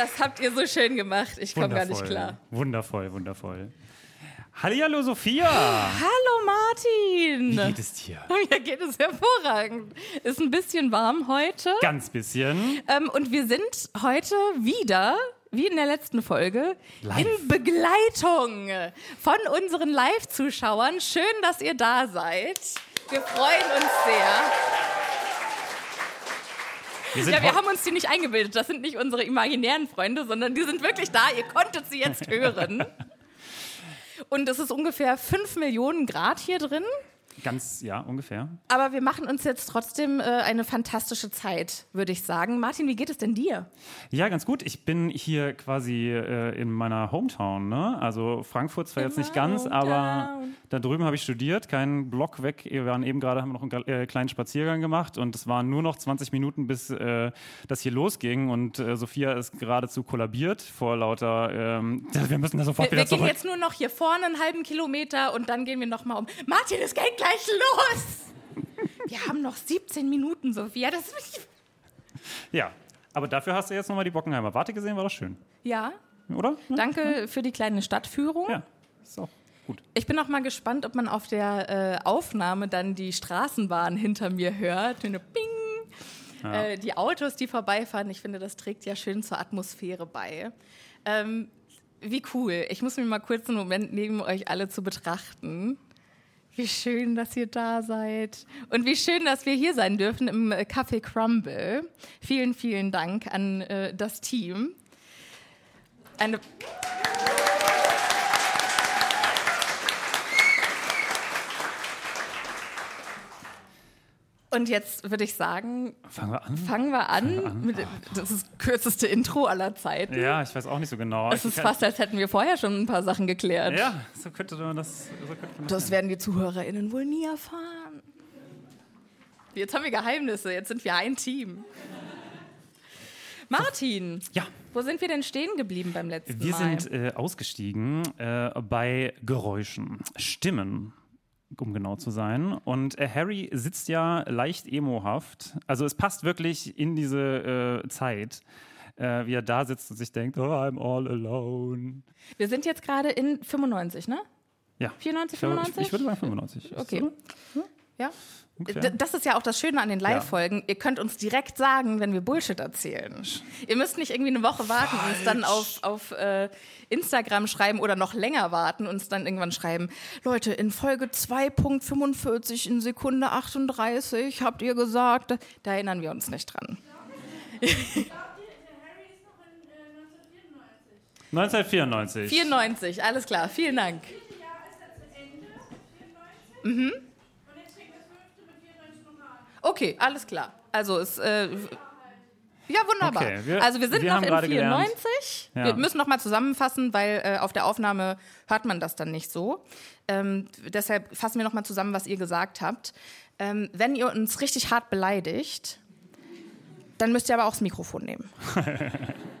Das habt ihr so schön gemacht. Ich komme gar nicht klar. Wundervoll, wundervoll. Hallihallo, Sophia. Hallo Martin. Wie geht es dir? Mir geht es hervorragend. Ist ein bisschen warm heute. Ganz bisschen. Ähm, und wir sind heute wieder, wie in der letzten Folge, Live. in Begleitung von unseren Live-Zuschauern. Schön, dass ihr da seid. Wir freuen uns sehr. Wir Ja, wir haben uns die nicht eingebildet. Das sind nicht unsere imaginären Freunde, sondern die sind wirklich da. Ihr konntet sie jetzt hören. Und es ist ungefähr 5 Millionen Grad hier drin. Ganz, ja, ungefähr. Aber wir machen uns jetzt trotzdem äh, eine fantastische Zeit, würde ich sagen. Martin, wie geht es denn dir? Ja, ganz gut. Ich bin hier quasi äh, in meiner Hometown, ne? Also Frankfurt zwar jetzt nicht ganz, aber Hometown. da drüben habe ich studiert, keinen Block weg. Wir waren eben gerade, haben noch einen äh, kleinen Spaziergang gemacht und es waren nur noch 20 Minuten, bis äh, das hier losging und äh, Sophia ist geradezu kollabiert vor lauter, ähm, wir müssen da sofort Wir, wir wieder gehen zurück. jetzt nur noch hier vorne einen halben Kilometer und dann gehen wir noch mal um. Martin, es geht gleich los! Wir haben noch 17 Minuten, Sophia. Das ist Ja, aber dafür hast du jetzt nochmal die Bockenheimer Warte gesehen, war das schön, ja, oder? danke für die kleine Stadtführung. Ja, ist auch gut. Ich bin auch mal gespannt, ob man auf der äh, Aufnahme dann die Straßenbahn hinter mir hört. Eine Bing! Äh, die Autos, die vorbeifahren. Ich finde, das trägt ja schön zur Atmosphäre bei. Ähm, wie cool. Ich muss mir mal kurz einen Moment nehmen, euch alle zu betrachten. Wie schön, dass ihr da seid. Und wie schön, dass wir hier sein dürfen im äh, Café Crumble. Vielen, vielen Dank an äh, das Team. Eine Und jetzt würde ich sagen, Fangen wir an? fangen wir an. Mit, das ist das kürzeste Intro aller Zeiten. Ja, ich weiß auch nicht so genau. Es ist fast, als hätten wir vorher schon ein paar Sachen geklärt. Ja, so könnte man das. So könnte man das Das werden die ZuhörerInnen wohl nie erfahren. Jetzt haben wir Geheimnisse, jetzt sind wir ein Team. Martin, ja, wo sind wir denn stehen geblieben beim letzten wir Mal? sind äh, ausgestiegen äh, bei Geräuschen, Stimmen, um genau zu sein. Und äh, Harry sitzt ja leicht emohaft. Also es passt wirklich in diese äh, Zeit, äh, wie er da sitzt und sich denkt, oh, I'm all alone. wir sind jetzt gerade in 95, ne? Ja. 94, Ich, glaube, 95? ich, ich würde sagen 95. Okay. Ja. Ungefähr. Das ist ja auch das Schöne an den Live-Folgen. Ihr könnt uns direkt sagen, wenn wir Bullshit erzählen. Ihr müsst nicht irgendwie eine Woche warten und uns dann auf, auf äh, Instagram schreiben oder noch länger warten und uns dann irgendwann schreiben, Leute, in Folge 2.45 in Sekunde 38 habt ihr gesagt, da erinnern wir uns nicht dran. 1994. 94, alles klar, vielen Dank. Mhm. Okay, alles klar. Also es äh, ja, wunderbar. Okay, wir- also wir sind wir noch in gerade gelernt. 94. Ja. Wir müssen noch mal zusammenfassen, weil äh, auf der Aufnahme hört man das dann nicht so. Ähm, deshalb fassen wir noch mal zusammen, was ihr gesagt habt. Ähm, wenn ihr uns richtig hart beleidigt, dann müsst ihr aber auch das Mikrofon nehmen.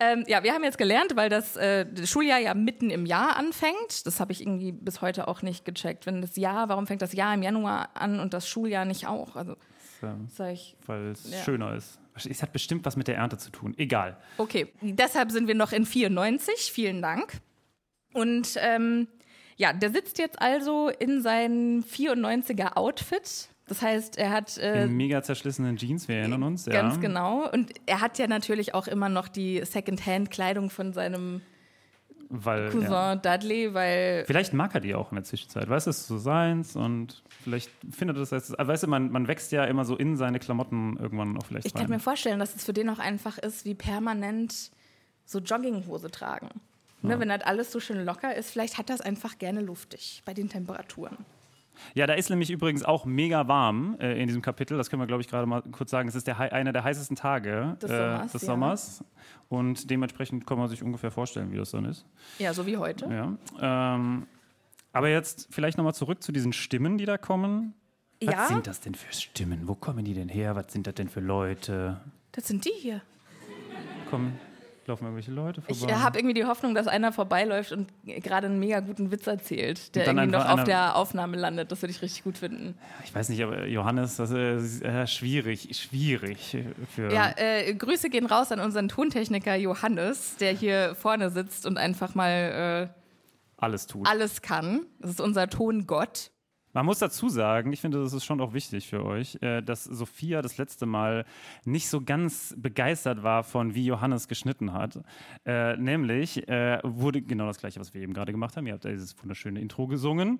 ähm, ja, wir haben jetzt gelernt, weil das, äh, das Schuljahr ja mitten im Jahr anfängt. Das habe ich irgendwie bis heute auch nicht gecheckt. Wenn das Jahr, warum fängt das Jahr im Januar an und das Schuljahr nicht auch? Also ich, Weil es Ja. schöner ist. Es hat bestimmt was mit der Ernte zu tun. Egal. Okay, deshalb sind wir noch in 94. Vielen Dank. Und ähm, ja, der sitzt jetzt also in seinem 94er Outfit. Das heißt, er hat äh, In mega zerschlissenen Jeans, wir erinnern uns. ganz ja. genau. Und er hat ja natürlich auch immer noch die Secondhand-Kleidung von seinem Weil, Cousin ja. Dudley, weil Vielleicht mag er die auch in der Zwischenzeit. Weißt du, es ist so seins und vielleicht findet er das als. Weißt du, man, man wächst ja immer so in seine Klamotten irgendwann auch vielleicht ich rein. kann mir vorstellen, dass es für den auch einfach ist, wie permanent so Jogginghose tragen. Ne, wenn das alles so schön locker ist, vielleicht hat das einfach gerne luftig bei den Temperaturen. Ja, da ist nämlich übrigens auch mega warm äh, in diesem Kapitel. Das können wir, glaube ich, gerade mal kurz sagen. Es ist der, einer der heißesten Tage Des äh, Sommers, des ja. Sommers. Und dementsprechend kann man sich ungefähr vorstellen, wie das dann ist. Ja, so wie heute. Ja. Ähm, aber jetzt vielleicht nochmal zurück zu diesen Stimmen, die da kommen. Was Ja. sind das denn für Stimmen? Wo kommen die denn her? Was sind das denn für Leute? Das sind die hier. Kommen, laufen irgendwelche Leute Ich vorbei? habe irgendwie die Hoffnung, dass einer vorbeiläuft und gerade einen mega guten Witz erzählt, der irgendwie noch auf der Aufnahme landet. Das würde ich richtig gut finden. Ich weiß nicht, aber Johannes, das ist äh, schwierig, schwierig für. Ja, äh, Grüße gehen raus an unseren Tontechniker Johannes, der hier vorne sitzt und einfach mal alles tut. äh, alles kann. Das ist unser Tongott. Man muss dazu sagen, ich finde, das ist schon auch wichtig für euch, äh, dass Sophia das letzte Mal nicht so ganz begeistert war von, wie Johannes geschnitten hat. Äh, nämlich äh, wurde genau das gleiche, was wir eben gerade gemacht haben. Ihr habt dieses wunderschöne Intro gesungen.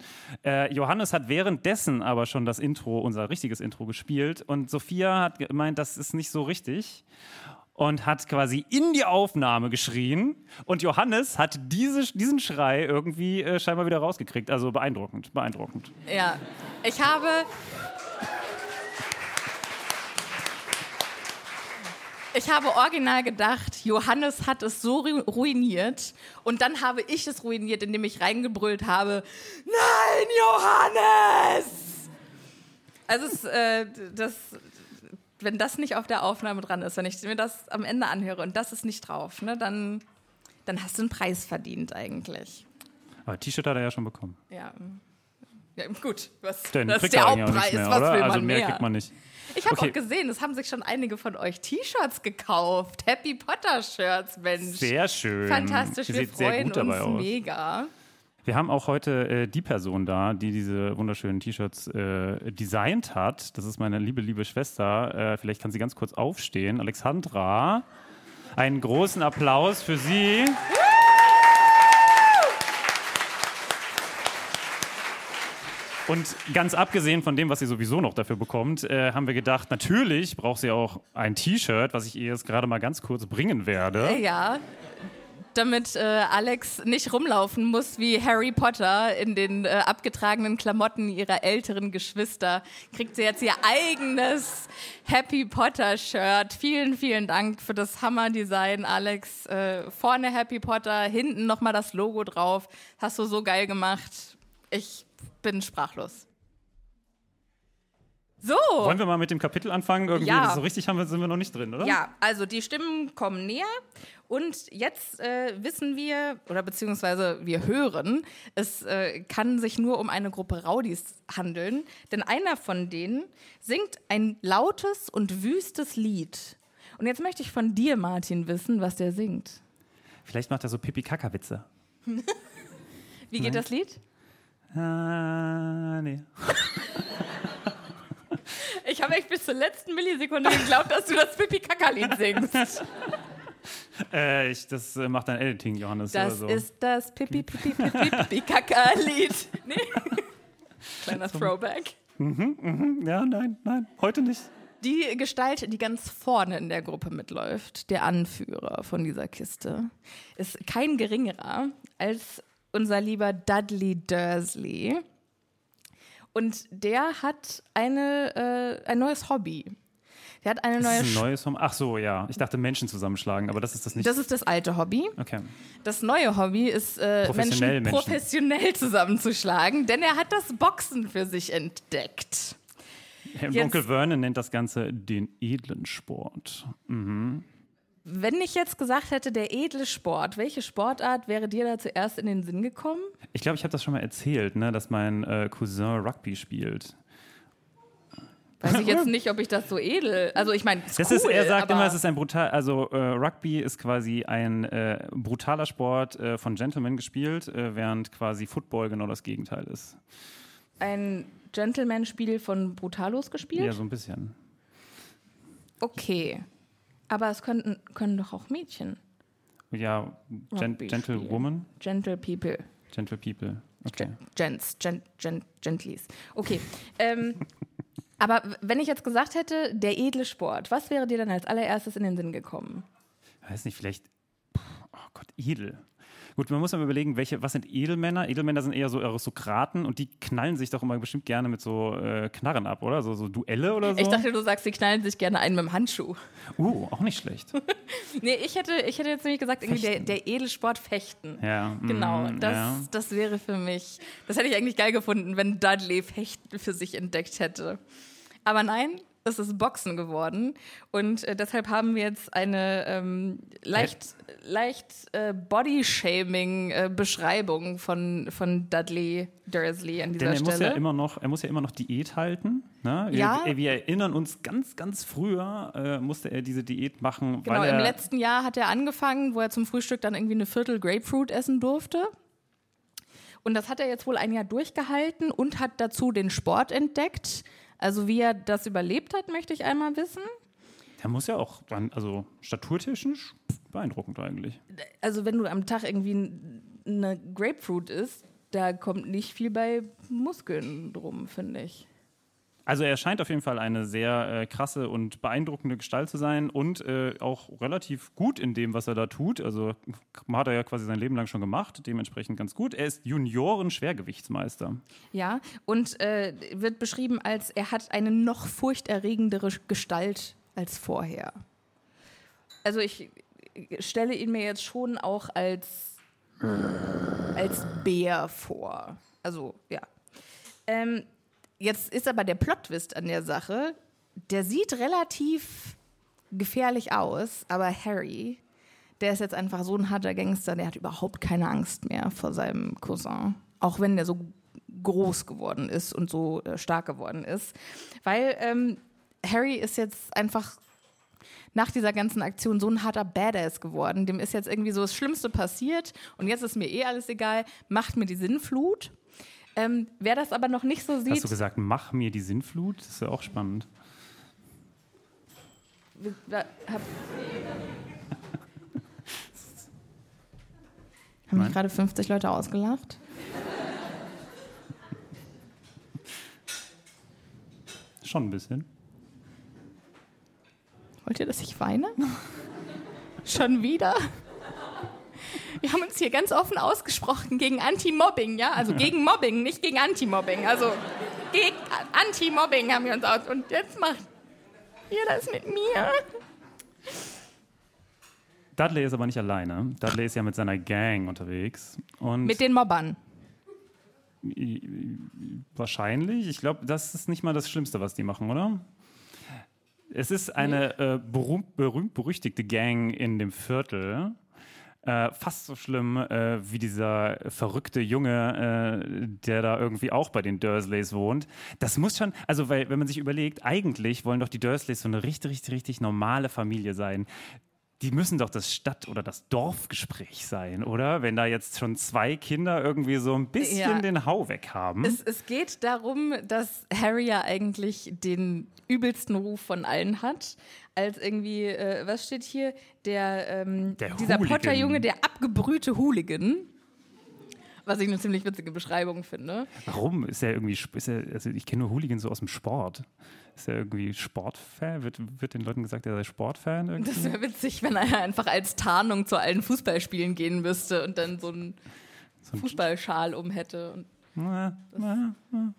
Johannes hat währenddessen aber schon das Intro, unser richtiges Intro gespielt und Sophia hat gemeint, das ist nicht so richtig und hat quasi in die Aufnahme geschrien. Und Johannes hat diese, diesen Schrei irgendwie äh, scheinbar wieder rausgekriegt. Also beeindruckend, beeindruckend. Ja, ich habe. Ich habe original gedacht, Johannes hat es so ru- ruiniert und dann habe ich es ruiniert, indem ich reingebrüllt habe, nein, Johannes! Also es, äh, das, wenn das nicht auf der Aufnahme dran ist, wenn ich mir das am Ende anhöre und das ist nicht drauf, ne, dann, dann hast du einen Preis verdient eigentlich. Aber T-Shirt hat er ja schon bekommen. Ja. ja gut, was, Den das ist der er Hauptpreis. mehr, was will also man mehr mehr? kriegt man nicht. Ich habe Okay. auch gesehen, es haben sich schon einige von euch T-Shirts gekauft. Happy Potter Shirts, Mensch. Sehr schön. Fantastisch, wir sehr freuen uns aus. mega. Wir haben auch heute äh, die Person da, die diese wunderschönen T-Shirts äh, designt hat. Das ist meine liebe, liebe Schwester. Äh, vielleicht kann sie ganz kurz aufstehen. Alexandra, einen großen Applaus für sie. Und ganz abgesehen von dem, was sie sowieso noch dafür bekommt, äh, haben wir gedacht, natürlich braucht sie auch ein T-Shirt, was ich ihr jetzt gerade mal ganz kurz bringen werde. Ja. Damit äh, Alex nicht rumlaufen muss wie Harry Potter in den äh, abgetragenen Klamotten ihrer älteren Geschwister, kriegt sie jetzt ihr eigenes Happy Potter Shirt. Vielen, vielen Dank für das Hammer-Design, Alex. Äh, vorne Happy Potter, hinten nochmal das Logo drauf. Hast du so geil gemacht. Ich bin sprachlos. So. Wollen wir mal mit dem Kapitel anfangen? Irgendwie Ja. so richtig haben wir, sind wir noch nicht drin, oder? Ja, also die Stimmen kommen näher und jetzt äh, wissen wir oder beziehungsweise wir hören, es äh, kann sich nur um eine Gruppe Raudis handeln, denn einer von denen singt ein lautes und wüstes Lied. Und jetzt möchte ich von dir, Martin, wissen, was der singt. Vielleicht macht er so Pipi-Kaka-Witze. Wie geht das Lied? Ah, nee. Ich habe echt bis zur letzten Millisekunde geglaubt, dass du das Pipi-Kaka-Lied singst. Äh, ich, das äh, macht dein Editing, Johannes. Das so. ist das Pipi-Pipi-Pipi-Kaka-Lied. Nee. Kleiner Throwback. Ja, nein, nein, heute nicht. Die Gestalt, die ganz vorne in der Gruppe mitläuft, der Anführer von dieser Kiste, ist kein geringerer als unser lieber Dudley Dursley. Und der hat eine, äh, ein neues Hobby. Der hat eine Das neue ist ein Sch- neues Hobby. Ach so, ja. Ich dachte Menschen zusammenschlagen, aber das ist das nicht. Das ist das alte Hobby. okay. Das neue Hobby ist, äh, Professionell Menschen, Menschen. professionell zusammenzuschlagen, denn er hat das Boxen für sich entdeckt. Herr Jetzt- Onkel Vernon nennt das Ganze den edlen Sport. Wenn ich jetzt gesagt hätte, der edle Sport, welche Sportart wäre dir da zuerst in den Sinn gekommen? Ich glaube, ich habe das schon mal erzählt, ne, dass mein äh, Cousin Rugby spielt. Weiß ich jetzt nicht, ob ich das so edel. Also ich meine, Das cool, ist, er sagt immer, es ist ein brutal, also äh, Rugby ist quasi ein äh, brutaler Sport äh, von Gentlemen gespielt, äh, während quasi Football genau das Gegenteil ist. ein Gentleman-Spiel von Brutalos gespielt. Ja, so ein bisschen. Okay. Aber es könnten, können doch auch Mädchen. Ja, Gen Gentlewoman, Gentle People. Gentle People. Okay. Gents, Gen, Gen, Gentlies. Okay. ähm, aber wenn ich jetzt gesagt hätte, der edle Sport, was wäre dir dann als allererstes in den Sinn gekommen? Weiß nicht, vielleicht. Oh Gott, edel. Gut, man muss mal überlegen, welche, was sind Edelmänner? Edelmänner sind eher so Aristokraten und die knallen sich doch immer bestimmt gerne mit so äh, Knarren ab, oder? So, so Duelle oder so? Ich dachte, du sagst, sie knallen sich gerne ein mit dem Handschuh. uh, auch nicht schlecht. Nee, ich hätte, ich hätte jetzt nämlich gesagt, irgendwie der, der Edelsport Fechten. Ja, Genau, mm, das, ja. das wäre für mich, das hätte ich eigentlich geil gefunden, wenn Dudley Fechten für sich entdeckt hätte. Aber nein, es ist Boxen geworden und äh, deshalb haben wir jetzt eine ähm, leicht, leicht äh, Body-Shaming-Beschreibung von, von Dudley Dursley an dieser Denn er muss Stelle. ja immer noch, er muss ja immer noch Diät halten. Ne? Wir, Ja. wir erinnern uns ganz, ganz früher äh, musste er diese Diät machen, genau, im letzten Jahr hat er angefangen, wo er zum Frühstück dann irgendwie eine Viertel Grapefruit essen durfte. Und das hat er jetzt wohl ein Jahr durchgehalten und hat dazu den Sport entdeckt. Also wie er das überlebt hat, möchte ich einmal wissen. der muss ja auch dann, also staturtechnisch beeindruckend eigentlich. Also wenn du am Tag irgendwie eine Grapefruit isst, da kommt nicht viel bei Muskeln drum, finde ich. Also er scheint auf jeden Fall eine sehr äh, krasse und beeindruckende Gestalt zu sein und äh, auch relativ gut in dem, was er da tut. Also hat er ja quasi sein Leben lang schon gemacht, dementsprechend ganz gut. Er ist Junioren-Schwergewichtsmeister. Ja, und äh, wird beschrieben als, er hat eine noch furchterregendere Gestalt als vorher. Also ich stelle ihn mir jetzt schon auch als, als Bär vor. Also, ja. Ähm, jetzt ist aber der Plot-Twist an der Sache, der sieht relativ gefährlich aus, aber Harry, der ist jetzt einfach so ein harter Gangster, der hat überhaupt keine Angst mehr vor seinem Cousin. Auch wenn der so groß geworden ist und so äh, stark geworden ist. Weil ähm, Harry ist jetzt einfach nach dieser ganzen Aktion so ein harter Badass geworden. Dem ist jetzt irgendwie so das Schlimmste passiert und jetzt ist mir eh alles egal, macht mir die Sinnflut. Ähm, wer das aber noch nicht so sieht, Hast du gesagt, mach mir die Sinnflut? Das ist ja auch spannend. Haben mich gerade 50 Leute ausgelacht? Schon ein bisschen. Wollt ihr, dass ich weine? Schon wieder? Wir haben uns hier ganz offen ausgesprochen gegen Anti-Mobbing, ja? Also gegen Mobbing, nicht gegen Anti-Mobbing. Also gegen Anti-Mobbing haben wir uns aus. Und jetzt macht ihr das mit mir. Dudley ist aber nicht alleine. Dudley ist ja mit seiner Gang unterwegs. Und Mit den Mobbern. Wahrscheinlich. Ich glaube, das ist nicht mal das Schlimmste, was die machen, oder? Es ist eine äh, berühmt, berühmt berüchtigte Gang in dem Viertel. Äh, fast so schlimm äh, wie dieser verrückte Junge, äh, der da irgendwie auch bei den Dursleys wohnt. Das muss schon, also weil, wenn man sich überlegt, eigentlich wollen doch die Dursleys so eine richtig, richtig, richtig normale Familie sein. Die müssen doch das Stadt- oder das Dorfgespräch sein, oder? Wenn da jetzt schon zwei Kinder irgendwie so ein bisschen Ja. den Hau weg haben. Es, es geht darum, dass Harry ja eigentlich den übelsten Ruf von allen hat. Als irgendwie, äh, was steht hier? Der, ähm, Der dieser. Potter-Junge, der abgebrühte Hooligan. Was ich eine ziemlich witzige Beschreibung finde. Warum? Ist er irgendwie, ist er, also ich kenne nur Hooligan so aus dem Sport. Ist er irgendwie Sportfan? Wird, wird den Leuten gesagt, er sei Sportfan? Irgendwie? Das wäre witzig, wenn er einfach als Tarnung zu allen Fußballspielen gehen müsste und dann so einen so Fußballschal um hätte. Und na, na, na.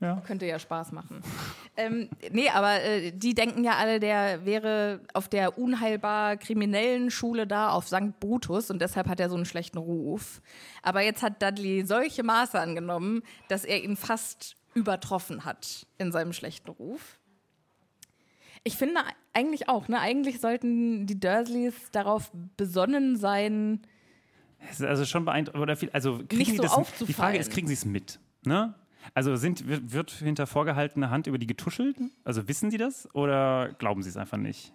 Ja. Könnte ja Spaß machen. ähm, nee, aber äh, die denken ja alle, der wäre auf der unheilbar kriminellen Schule da auf St. Brutus und deshalb hat er so einen schlechten Ruf. Aber jetzt hat Dudley solche Maße angenommen, dass er ihn fast übertroffen hat in seinem schlechten Ruf. Ich finde eigentlich auch, ne? Eigentlich sollten die Dursleys darauf besonnen sein. Also schon beeindruckend, oder viel, also nicht so das, aufzufallen. Die Frage ist, kriegen sie es mit? Ne? Also sind, wird hinter vorgehaltener Hand über die getuschelt? Also wissen Sie das oder glauben Sie es einfach nicht?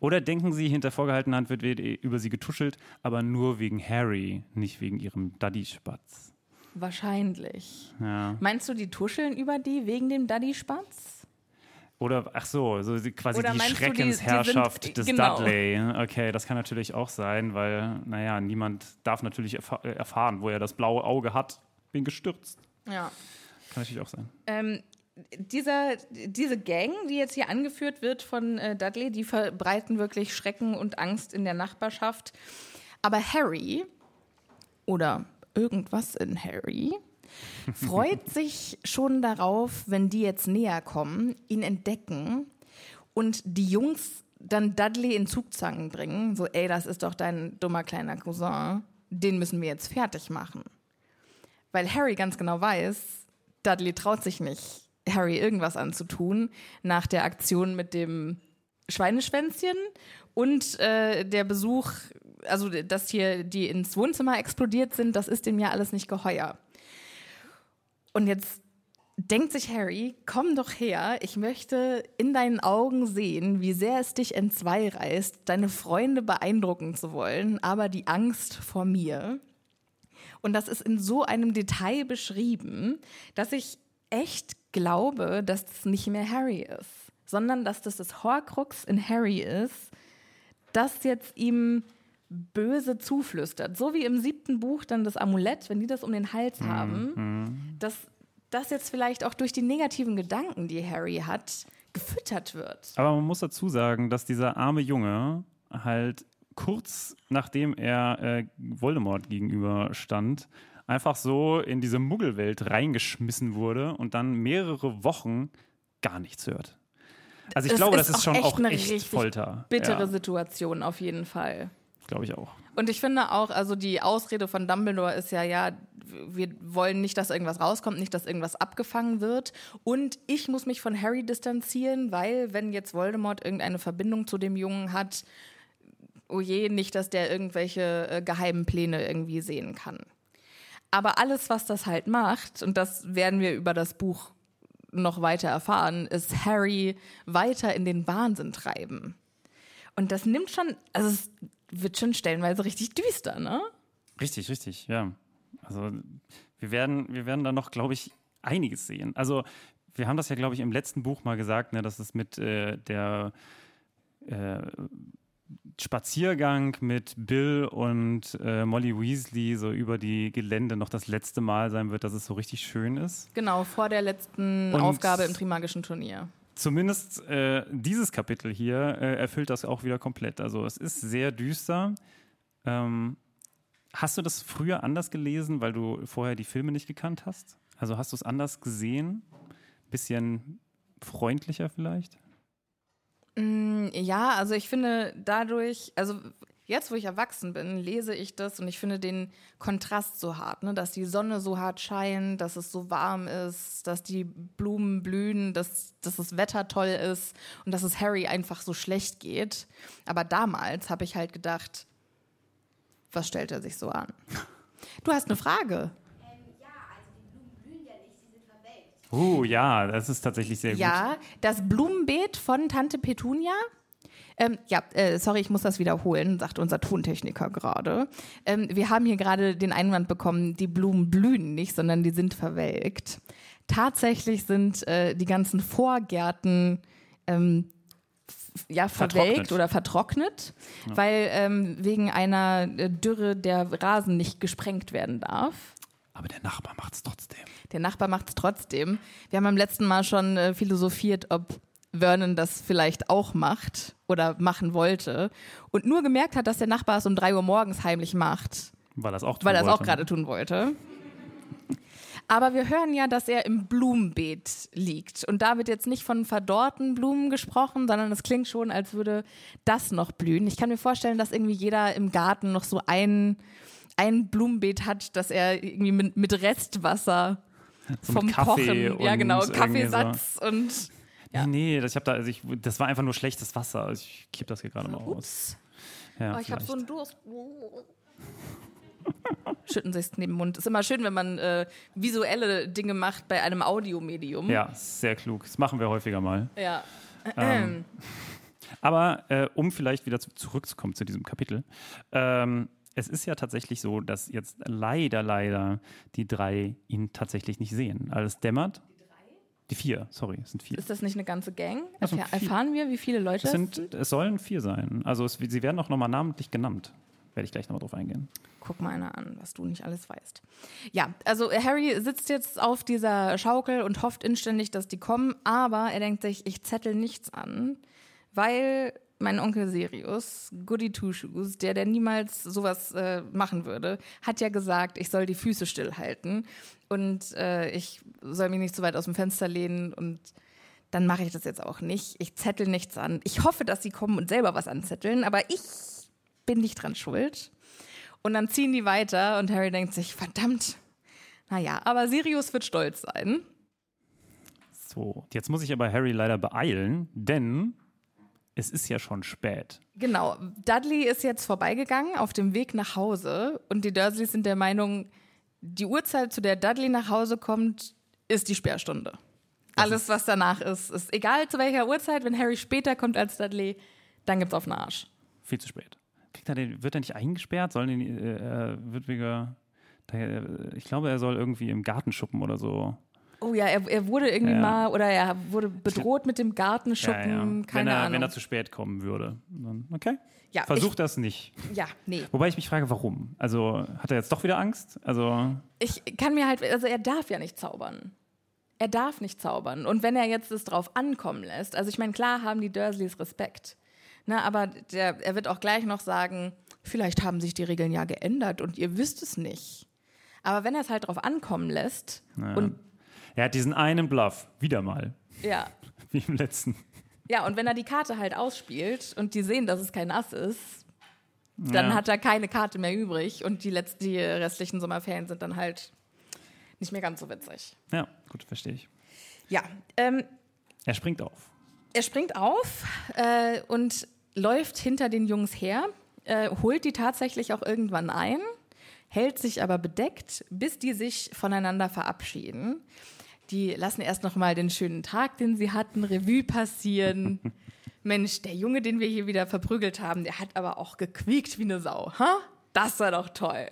Oder denken Sie, hinter vorgehaltener Hand wird über Sie getuschelt, aber nur wegen Harry, nicht wegen Ihrem Daddy-Spatz? Wahrscheinlich. Ja. Meinst du, die tuscheln über die wegen dem Daddy-Spatz? Oder, ach so, so quasi Oder die Schreckensherrschaft die, die sind, des genau. Dudley. Okay, das kann natürlich auch sein, weil, naja, niemand darf natürlich erfahren, wo er das blaue Auge hat. Bin gestürzt. Ja. Kann natürlich auch sein. Ähm, dieser, diese Gang, die jetzt hier angeführt wird von äh, Dudley, die verbreiten wirklich Schrecken und Angst in der Nachbarschaft. Aber Harry oder irgendwas in Harry freut sich schon darauf, wenn die jetzt näher kommen, ihn entdecken und die Jungs dann Dudley in Zugzangen bringen. So, ey, das ist doch dein dummer kleiner Cousin. Den müssen wir jetzt fertig machen. Weil Harry ganz genau weiß, Dudley traut sich nicht, Harry irgendwas anzutun nach der Aktion mit dem Schweineschwänzchen und äh, der Besuch, also dass hier die ins Wohnzimmer explodiert sind, das ist dem ja alles nicht geheuer. Und jetzt denkt sich Harry, komm doch her, ich möchte in deinen Augen sehen, wie sehr es dich entzwei reißt, deine Freunde beeindrucken zu wollen, aber die Angst vor mir. Und das ist in so einem Detail beschrieben, dass ich echt glaube, dass das nicht mehr Harry ist, sondern dass das das Horcrux in Harry ist, das jetzt ihm böse zuflüstert. So wie im siebten Buch dann das Amulett, wenn die das um den Hals mhm. haben, mhm. dass das jetzt vielleicht auch durch die negativen Gedanken, die Harry hat, gefüttert wird. Aber man muss dazu sagen, dass dieser arme Junge halt kurz nachdem er äh, Voldemort gegenüber stand, einfach so in diese Muggelwelt reingeschmissen wurde und dann mehrere Wochen gar nichts hört. Also ich es glaube, das ist schon auch echt, echt Folter. Bittere ja. Situation auf jeden Fall. Glaube ich auch. Und ich finde auch, also die Ausrede von Dumbledore ist ja, ja, wir wollen nicht, dass irgendwas rauskommt, nicht, dass irgendwas abgefangen wird. Und ich muss mich von Harry distanzieren, weil wenn jetzt Voldemort irgendeine Verbindung zu dem Jungen hat, oh je, nicht, dass der irgendwelche äh, geheimen Pläne irgendwie sehen kann. Aber alles, was das halt macht, und das werden wir über das Buch noch weiter erfahren, ist Harry weiter in den Wahnsinn treiben. Und das nimmt schon, also es wird schon stellenweise richtig düster, ne? Richtig, richtig, ja. Also wir werden, wir werden da noch, glaube ich, einiges sehen. Also wir haben das ja, glaube ich, im letzten Buch mal gesagt, ne, dass es mit äh, der äh, Spaziergang mit Bill und äh, Molly Weasley so über die Gelände noch das letzte Mal sein wird, dass es so richtig schön ist. Genau, vor der letzten und Aufgabe im Trimagischen Turnier. Zumindest äh, dieses Kapitel hier äh, erfüllt das auch wieder komplett. Also es ist sehr düster. Ähm, hast du das früher anders gelesen, weil du vorher die Filme nicht gekannt hast? Also hast du es anders gesehen? Bisschen freundlicher vielleicht? Mm, ja, also ich finde dadurch, also jetzt, wo ich erwachsen bin, lese ich das und ich finde den Kontrast so hart, ne? dass die Sonne so hart scheint, dass es so warm ist, dass die Blumen blühen, dass, dass das Wetter toll ist und dass es Harry einfach so schlecht geht. Aber damals habe ich halt gedacht, was stellt er sich so an? Du hast eine Frage. Uh, ja, das ist tatsächlich sehr ja, gut. Ja, das Blumenbeet von Tante Petunia. Ähm, ja, äh, sorry, ich muss das wiederholen, sagt unser Tontechniker gerade. Ähm, wir haben hier gerade den Einwand bekommen, die Blumen blühen nicht, sondern die sind verwelkt. Tatsächlich sind äh, die ganzen Vorgärten ähm, ja, verwelkt vertrocknet. oder vertrocknet, ja. weil ähm, wegen einer äh, Dürre der Rasen nicht gesprengt werden darf. Aber der Nachbar macht es trotzdem. Der Nachbar macht es trotzdem. Wir haben beim letzten Mal schon äh, philosophiert, ob Vernon das vielleicht auch macht oder machen wollte und nur gemerkt hat, dass der Nachbar es um drei Uhr morgens heimlich macht, Weil er es auch tun weil er es auch gerade tun wollte. Aber wir hören ja, dass er im Blumenbeet liegt. Und da wird jetzt nicht von verdorrten Blumen gesprochen, sondern es klingt schon, als würde das noch blühen. Ich kann mir vorstellen, dass irgendwie jeder im Garten noch so ein, ein Blumenbeet hat, dass er irgendwie mit, mit Restwasser So vom mit Kaffee Kochen, ja genau, Kaffeesatz und Nee, nee, das, ich hab da, also ich, das war einfach nur schlechtes Wasser. Also Ich kipp das hier gerade mal aus. Ja, oh, ich habe so einen Durst. Schütten sich neben den Mund. Ist immer schön, wenn man äh, visuelle Dinge macht bei einem Audiomedium. ja, sehr klug. Das machen wir häufiger mal. ja. Ähm, Aber äh, um vielleicht wieder zu, zurückzukommen zu diesem Kapitel. Ähm, es ist ja tatsächlich so, dass jetzt leider, leider die drei ihn tatsächlich nicht sehen. Alles dämmert. Die vier, sorry, es sind vier. Ist das nicht eine ganze Gang? Erfahr vier. erfahren wir, wie viele Leute Es, es sind, sind? es sollen vier sein. Also es, sie werden auch nochmal namentlich genannt. Werde ich gleich nochmal drauf eingehen. Guck mal einer an, was du nicht alles weißt. Ja, also Harry sitzt jetzt auf dieser Schaukel und hofft inständig, dass die kommen, aber er denkt sich, ich zettel nichts an, weil mein Onkel Sirius, Goody Two Shoes, der, der niemals sowas äh, machen würde, hat ja gesagt, ich soll die Füße stillhalten und äh, ich soll mich nicht zu weit aus dem Fenster lehnen und dann mache ich das jetzt auch nicht. Ich zettel nichts an. Ich hoffe, dass sie kommen und selber was anzetteln, aber ich bin nicht dran schuld. Und dann ziehen die weiter und Harry denkt sich, verdammt. Naja, aber Sirius wird stolz sein. So, jetzt muss ich aber Harry leider beeilen, denn es ist ja schon spät. Genau, Dudley ist jetzt vorbeigegangen auf dem Weg nach Hause und die Dursleys sind der Meinung, die Uhrzeit, zu der Dudley nach Hause kommt, ist die Sperrstunde. Alles, was danach ist, ist egal zu welcher Uhrzeit. Wenn Harry später kommt als Dudley, dann gibt's auf den Arsch. Viel zu spät. Kriegt er den, wird er nicht eingesperrt? Sollen den, äh, äh, wird wegen, der, ich glaube, er soll irgendwie im Garten schuppen oder so. Oh ja, er, er wurde irgendwie Ja. mal, oder er wurde bedroht mit dem Gartenschuppen, Ja, ja. keine wenn, er, Ahnung. wenn er zu spät kommen würde. Dann, okay. Ja, Versuch das nicht. ja, nee. Wobei ich mich frage, warum? Also hat er jetzt doch wieder Angst? Also Ich kann mir halt, also er darf ja nicht zaubern. Er darf nicht zaubern. Und wenn er jetzt es drauf ankommen lässt, also ich meine, klar haben die Dursleys Respekt. Ne, aber der, er wird auch gleich noch sagen, vielleicht haben sich die Regeln ja geändert und ihr wisst es nicht. Aber wenn er es halt drauf ankommen lässt und er hat diesen einen Bluff, wieder mal, ja, wie im letzten. ja, und wenn er die Karte halt ausspielt und die sehen, dass es kein Ass ist, dann Ja. hat er keine Karte mehr übrig und die, letzt, die restlichen Sommerferien sind dann halt nicht mehr ganz so witzig. Ja, gut, verstehe ich. Ja, ähm, Er springt auf. Er springt auf äh, und läuft hinter den Jungs her, äh, holt die tatsächlich auch irgendwann ein, hält sich aber bedeckt, bis die sich voneinander verabschieden. Die lassen erst noch mal den schönen Tag, den sie hatten, Revue passieren. Mensch, der Junge, den wir hier wieder verprügelt haben, der hat aber auch gequiekt wie eine Sau. Ha? Das war doch toll.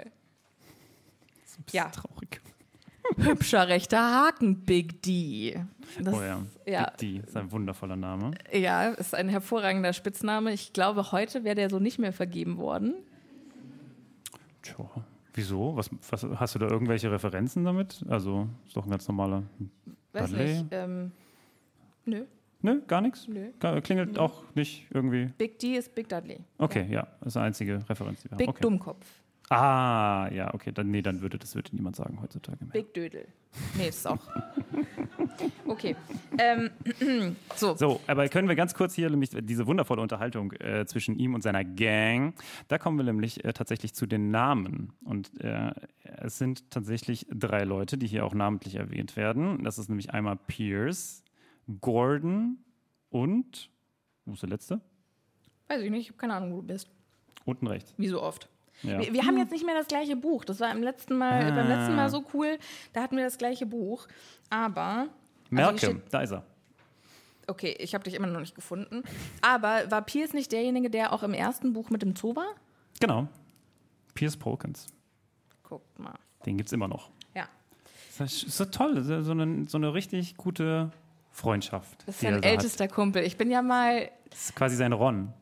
Ja, Traurig. hübscher rechter Haken, Big D. Das, Oh ja. ja. Big D ist ein wundervoller Name. Ja, ist ein hervorragender Spitzname. Ich glaube, heute wäre der so nicht mehr vergeben worden. Tja, wieso? Was, was, hast du da irgendwelche Referenzen damit? Also, ist doch ein ganz normaler. Weiß Dudley? nicht. Ähm, nö. Nö, gar nichts? Nö. Klingelt auch nicht irgendwie. Big D ist Big Dudley. Okay, ja, das ist die einzige Referenz, die wir Big haben. Okay. Dummkopf. Ah, ja, okay, dann, nee, dann würde das würde niemand sagen heutzutage mehr. Big Dödel. Nee, ist auch. Okay. Ähm, so. So, aber können wir ganz kurz hier nämlich diese wundervolle Unterhaltung äh, zwischen ihm und seiner Gang, da kommen wir nämlich äh, tatsächlich zu den Namen. Und äh, es sind tatsächlich drei Leute, die hier auch namentlich erwähnt werden. Das ist nämlich einmal Pierce, Gordon und, wo ist der letzte? Weiß ich nicht, ich habe keine Ahnung, wo du bist. Unten rechts. Wie so oft. Ja. Wir, wir haben jetzt nicht mehr das gleiche Buch. Das war im letzten Mal, beim letzten Ah. Mal so cool. Da hatten wir das gleiche Buch. Aber. Also Malcolm, steht- da ist er. okay, ich habe dich immer noch nicht gefunden. Aber war Pierce nicht derjenige, der auch im ersten Buch mit dem Zoo war? Genau. Pierce Polkins. Guckt mal. Den gibt es immer noch. Ja. Das ist so toll, so eine, so eine richtig gute Freundschaft. Das ist sein da hat. ältester Kumpel. Ich bin ja mal Das ist quasi sein Ron.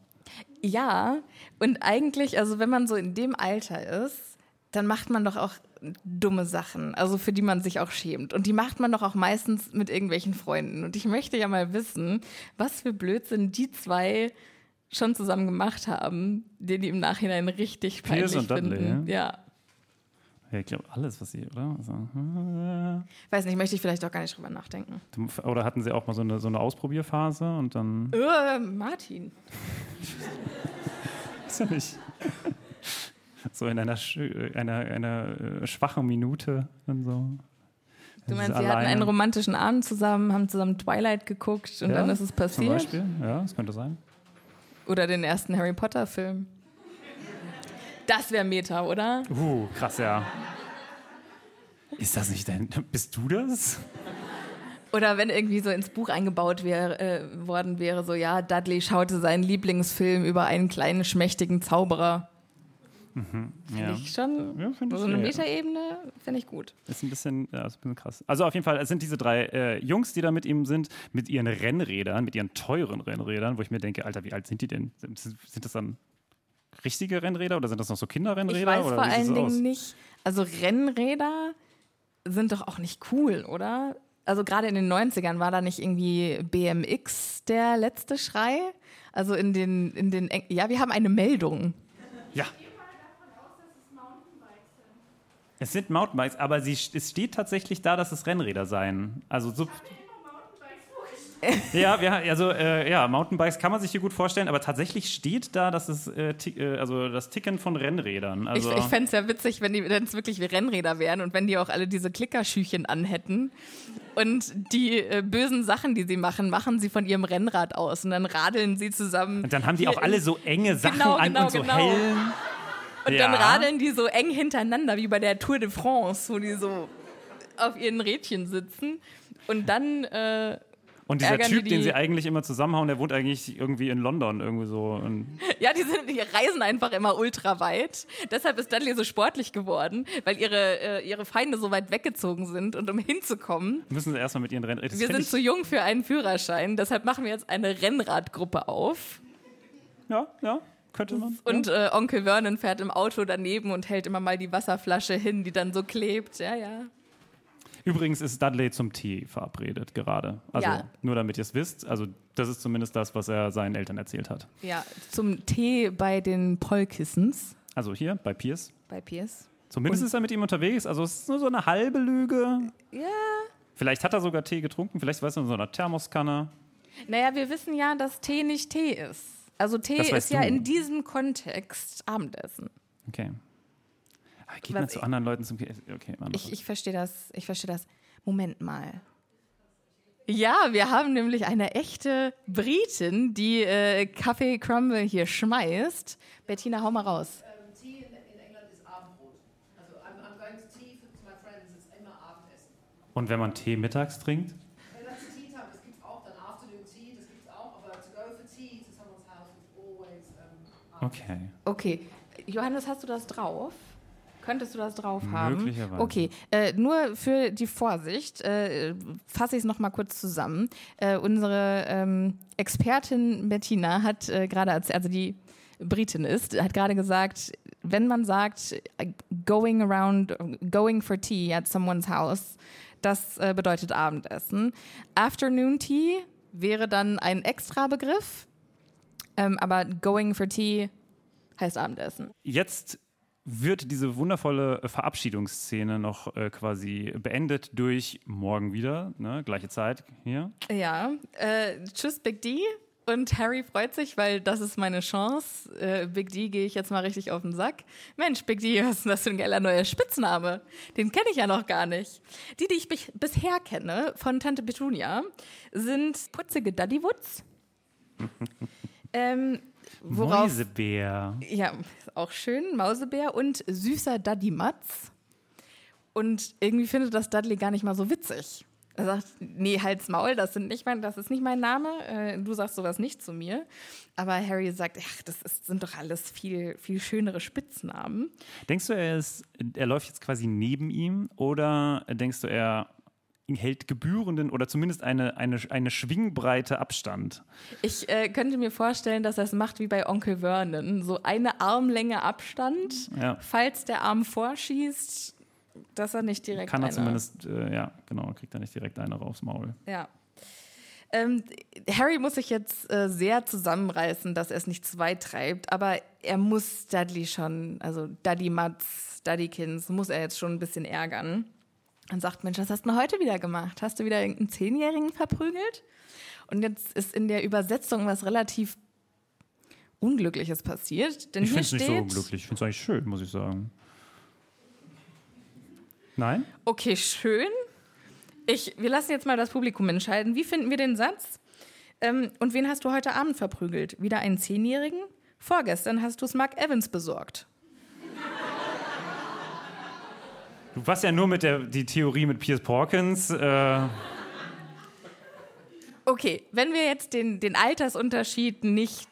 Ja, und eigentlich, also wenn man so in dem Alter ist, dann macht man doch auch dumme Sachen, also für die man sich auch schämt. Und die macht man doch auch meistens mit irgendwelchen Freunden. Und ich möchte ja mal wissen, was für Blödsinn die zwei schon zusammen gemacht haben, den die im Nachhinein richtig peinlich Pierce und Dudley, finden. Ja. Ja, ich glaube, alles, was sie, oder? Also, Weiß nicht, möchte ich vielleicht auch gar nicht drüber nachdenken. oder hatten sie auch mal so eine, so eine Ausprobierphase und dann. Äh, Martin. Ist ja nicht. So in einer, einer, einer äh, schwachen Minute dann so. Du meinst, sie hatten einen romantischen Abend zusammen, haben zusammen Twilight geguckt und Ja, dann ist es Zum passiert? Beispiel, ja, das könnte sein. Oder den ersten Harry Potter-Film. Das wäre Meta, oder? Uh, krass, ja. Ist das nicht dein. Bist du das? Oder wenn irgendwie so ins Buch eingebaut wär, äh, worden wäre, so ja, Dudley schaute seinen Lieblingsfilm über einen kleinen, schmächtigen Zauberer. Ja. Ich schon, Ja, find so eine. Metaebene finde ich gut. Ist ein bisschen, ja, ist ein bisschen krass. Also auf jeden Fall, es sind diese drei äh, Jungs, die da mit ihm sind, mit ihren Rennrädern, mit ihren teuren Rennrädern, wo ich mir denke, Alter, wie alt sind die denn? Sind das dann richtige Rennräder oder sind das noch so Kinderrennräder? Ich weiß oder vor allen Dingen aus? nicht, also Rennräder sind doch auch nicht cool, oder? Also gerade in den 90ern war da nicht irgendwie BMX der letzte Schrei? Also in den, in den, Eng- ja, wir haben eine Meldung. Ja. Es sind Mountainbikes, aber sie, es steht tatsächlich da, dass es Rennräder seien. Also so. Ja, wir, also äh, ja, Mountainbikes kann man sich hier gut vorstellen, aber tatsächlich steht da, dass es äh, äh, also das Ticken von Rennrädern. Also Ich, ich fände es ja witzig, wenn es wirklich wie Rennräder wären und wenn die auch alle diese Klickerschüchen anhätten. Und die äh, bösen Sachen, die sie machen, machen sie von ihrem Rennrad aus. Und dann radeln sie zusammen. und dann haben die auch alle so enge Sachen Genau, an genau, und so genau. hellen. Und Ja. dann radeln die so eng hintereinander, wie bei der Tour de France, wo die so auf ihren Rädchen sitzen. Und dann, äh, Und dieser Ärgern die Typ, den sie eigentlich immer zusammenhauen, der wohnt eigentlich irgendwie in London irgendwie so. Ja, die, sind, die reisen einfach immer ultra weit. Deshalb ist Dudley so sportlich geworden, weil ihre, äh, ihre Feinde so weit weggezogen sind. Und um hinzukommen, müssen sie erstmal mit ihren Rennrädern. wir sind zu jung für einen Führerschein. Deshalb machen wir jetzt eine Rennradgruppe auf. Ja, ja, könnte man. Und äh, Onkel Vernon fährt im Auto daneben und hält immer mal die Wasserflasche hin, die dann so klebt. Ja, ja. Übrigens ist Dudley zum Tee verabredet gerade. Also Ja. nur damit ihr es wisst. Also das ist zumindest das, was er seinen Eltern erzählt hat. Ja, zum Tee bei den Pollkissens Also hier bei Pierce. bei Pierce. Zumindest Und- ist er mit ihm unterwegs. Also es ist nur so eine halbe Lüge. Ja. Vielleicht hat er sogar Tee getrunken. Vielleicht weiß er in so einer Thermoskanne. Naja, wir wissen ja, dass Tee nicht Tee ist. Also Tee ist ja du. in diesem Kontext Abendessen. Okay. Aber geht man zu ich- anderen Leuten zum Tee? Okay, Mann. Ich, ich verstehe das. Ich verstehe das. Moment mal. Ja, wir haben nämlich eine echte Britin, die äh, Kaffee Crumble hier schmeißt. Bettina, hau mal raus. Tea in, in England is Abendbrot. Also I'm, I'm going to tea to my friends, it's immer Abendessen. Und wenn man Tee mittags trinkt? Wenn das Tea Time, das gibt's auch, dann Afternoon Tea, das gibt's auch, aber to go for tea to someone's house is always Okay. Okay. Johannes, hast du das drauf? Könntest du das drauf haben? Möglicherweise. Okay, äh, nur für die Vorsicht äh, fasse ich es nochmal kurz zusammen. Äh, unsere ähm, Expertin Bettina hat äh, gerade, als- also die Britin ist, hat gerade gesagt, wenn man sagt, going around, going for tea at someone's house, das äh, bedeutet Abendessen. Afternoon Tea wäre dann ein extra Begriff, ähm, aber going for tea heißt Abendessen. Jetzt wird diese wundervolle Verabschiedungsszene noch äh, quasi beendet durch morgen wieder, ne? gleiche Zeit hier. Ja, äh, tschüss Big D. Und Harry freut sich, weil das ist meine Chance. Äh, Big D gehe ich jetzt mal richtig auf den Sack. Mensch, Big D, was ist denn das für ein geiler neuer Spitzname? Den kenne ich ja noch gar nicht. Die, die ich bis- bisher kenne von Tante Petunia, sind putzige Daddywoods. ähm, worauf, Mäusebär. ja, auch schön, Mausebär und süßer Daddy Matz. Und irgendwie findet das Dudley gar nicht mal so witzig. Er sagt, nee, halt's Maul, das, sind nicht mein, das ist nicht mein Name, äh, du sagst sowas nicht zu mir. Aber Harry sagt, ach, das ist, sind doch alles viel, viel schönere Spitznamen. Denkst du, er, ist, er läuft jetzt quasi neben ihm oder denkst du, er hält gebührenden oder zumindest eine, eine, eine Schwingbreite Abstand? Ich äh, könnte mir vorstellen, dass er es macht wie bei Onkel Vernon. So eine Armlänge Abstand. Ja. Falls der Arm vorschießt, dass er nicht direkt kann er eine- zumindest, äh, ja, genau, kriegt er nicht direkt eine aufs Maul. Ja. Ähm, Harry muss sich jetzt äh, sehr zusammenreißen, dass er es nicht zu weit treibt, aber er muss Dudley schon, also Dudley Mutz, Duddykins, muss er jetzt schon ein bisschen ärgern. Und sagt, Mensch, was hast du denn heute wieder gemacht? Hast du wieder irgendeinen Zehnjährigen verprügelt? Und jetzt ist in der Übersetzung was relativ Unglückliches passiert. Denn Ich finde es nicht so unglücklich. Ich finde es eigentlich schön, muss ich sagen. Nein? Okay, schön. Ich, wir lassen jetzt mal das Publikum entscheiden. Wie finden wir den Satz? Ähm, und wen hast du heute Abend verprügelt? Wieder einen Zehnjährigen? Vorgestern hast du es Mark Evans besorgt. Du warst ja nur mit der die Theorie mit Piers Porkins. Äh, Okay, wenn wir jetzt den, den Altersunterschied nicht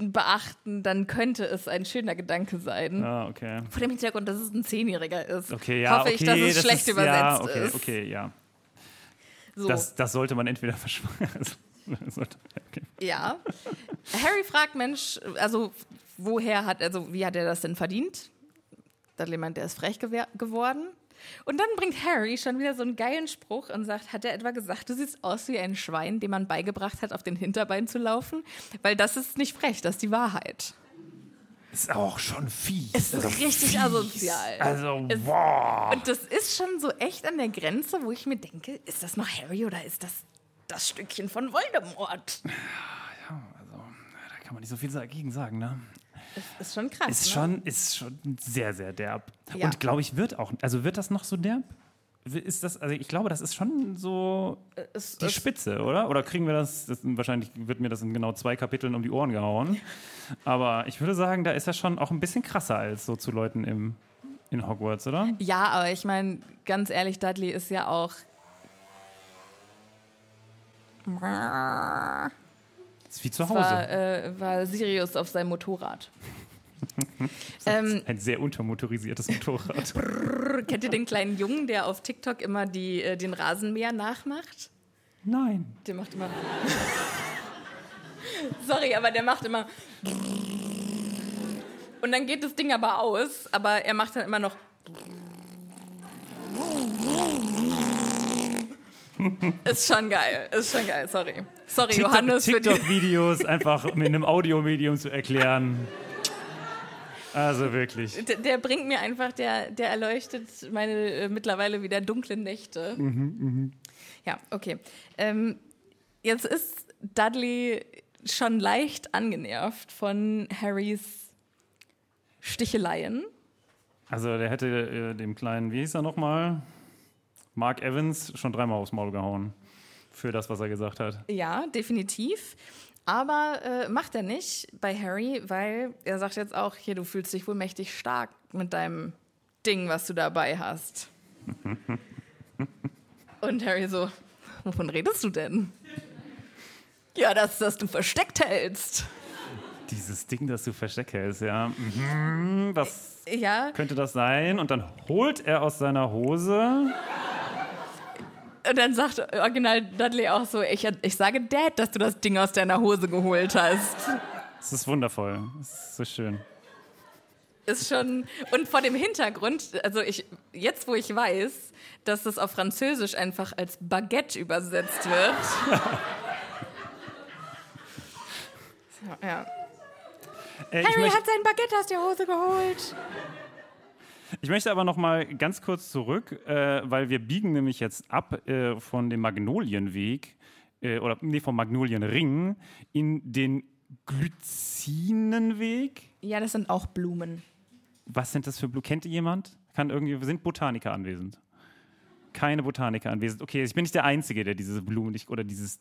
beachten, dann könnte es ein schöner Gedanke sein. ah, okay. Vor dem Hintergrund, dass es ein Zehnjähriger ist. Okay, ja, hoffe okay, ich, dass es das schlecht ist, übersetzt ja, okay, ist. Okay, ja. So. Das, das sollte man entweder verschweigen. okay. Ja. Harry fragt Mensch, also woher hat, also wie hat er das denn verdient? Dudley meint, der ist frech geworden. Und dann bringt Harry schon wieder so einen geilen Spruch und sagt, hat er etwa gesagt, du siehst aus wie ein Schwein, dem man beigebracht hat, auf den Hinterbeinen zu laufen? Weil das ist nicht frech, das ist die Wahrheit. Ist auch schon fies. Es ist richtig asozial. Also, Es- boah. Und das ist schon so echt an der Grenze, wo ich mir denke, ist das noch Harry oder ist das das Stückchen von Voldemort? Da kann man nicht so viel dagegen sagen, ne? Ist schon krass. Ist ne? schon, ist schon sehr, sehr derb. Ja. Und glaube ich, wird auch. Also wird das noch so derb? Ist das, also ich glaube, das ist schon so Es- die es- Spitze, oder? Oder kriegen wir das, das? Wahrscheinlich wird mir das in genau zwei Kapiteln um die Ohren gehauen. Aber ich würde sagen, da ist er schon auch ein bisschen krasser als so zu Leuten im, in Hogwarts, oder? Ja, aber ich meine, ganz ehrlich, Dudley ist ja auch. War, ist wie zu Hause. äh, war Sirius auf seinem Motorrad. ähm, Ein sehr untermotorisiertes Motorrad. brr, kennt ihr den kleinen Jungen, der auf TikTok immer die, äh, den Rasenmäher nachmacht? Nein. Der macht immer. Sorry, aber der macht immer. Und dann geht das Ding aber aus, aber er macht dann immer noch. Ist schon geil, ist schon geil, sorry. Sorry, TikTok- Johannes, TikTok-Videos einfach mit einem Audiomedium zu erklären. Also wirklich. der, der bringt mir einfach, der, der erleuchtet meine äh, mittlerweile wieder dunklen Nächte. Ja, okay. Ähm, jetzt ist Dudley schon leicht angenervt von Harrys Sticheleien. Also der hätte äh, dem kleinen, wie hieß er nochmal? Mark Evans schon dreimal aufs Maul gehauen. Für das, was er gesagt hat. Ja, definitiv. Aber äh, macht er nicht bei Harry, weil er sagt jetzt auch, hier, du fühlst dich wohl mächtig stark mit deinem Ding, was du dabei hast. Und Harry so, wovon redest du denn? Ja, das, das du versteckt hältst. Dieses Ding, das du versteckt hältst, ja. Mhm, was Ja, könnte das sein? Und dann holt er aus seiner Hose. Und dann sagt Original Dudley auch so, ich, ich sage Dad, dass du das Ding aus deiner Hose geholt hast. Es ist wundervoll. Es ist so schön. ist schon und vor dem Hintergrund, also ich jetzt wo ich weiß, dass es auf Französisch einfach als Baguette übersetzt wird. so, ja. Äh, Harry hat sein Baguette aus der Hose geholt. Ich möchte aber noch mal ganz kurz zurück, äh, weil wir biegen nämlich jetzt ab äh, von dem Magnolienweg äh, oder nee, vom Magnolienring in den Glycinenweg. Ja, das sind auch Blumen. Was sind das für Blumen? Kennt ihr jemand? Kann irgendwie, sind Botaniker anwesend? Keine Botaniker anwesend. Okay, ich bin nicht der Einzige, der diese Blumen nicht oder dieses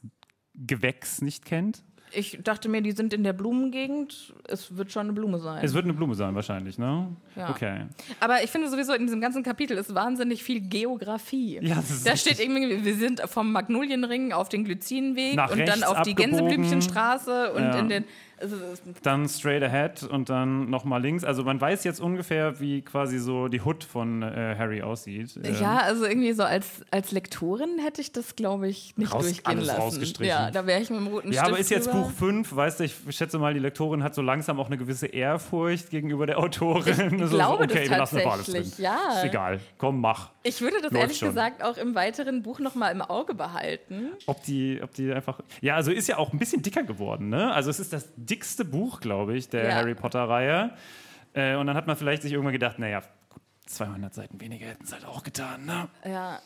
Gewächs nicht kennt. Ich dachte mir, die sind in der Blumengegend. Es wird schon eine Blume sein. Es wird eine Blume sein, wahrscheinlich, ne? Ja. Okay. Aber ich finde sowieso in diesem ganzen Kapitel ist wahnsinnig viel Geografie. Ja, das ist da steht irgendwie, wir sind vom Magnolienring auf den Glycinenweg Nach und dann auf die. Gänseblümchenstraße und Ja. in den dann straight ahead und dann nochmal links. Also man weiß jetzt ungefähr, wie quasi so die Hood von äh, Harry aussieht. Ähm, ja, also irgendwie so als, als Lektorin hätte ich das, glaube ich, nicht Raus- durchgehen alles lassen. rausgestrichen. Ja, da wäre ich mit dem roten Ja, Stift aber ist jetzt drüber. Buch 5, weißt du, ich schätze mal, die Lektorin hat so langsam auch eine gewisse Ehrfurcht gegenüber der Autorin. Ich So, glaube okay, das wir lassen alles tatsächlich, drin. ja. Ist egal, komm, mach. Ich würde das Läuft ehrlich schon. gesagt auch im weiteren Buch nochmal im Auge behalten. Ob die, ob die einfach. Ja, also ist ja auch ein bisschen dicker geworden, ne? Also es ist das dickste Buch, glaube ich, der Ja. Harry Potter-Reihe. Äh, und dann hat man vielleicht sich irgendwann gedacht, naja, gut, 200 Seiten weniger hätten es halt auch getan, ne? Ja.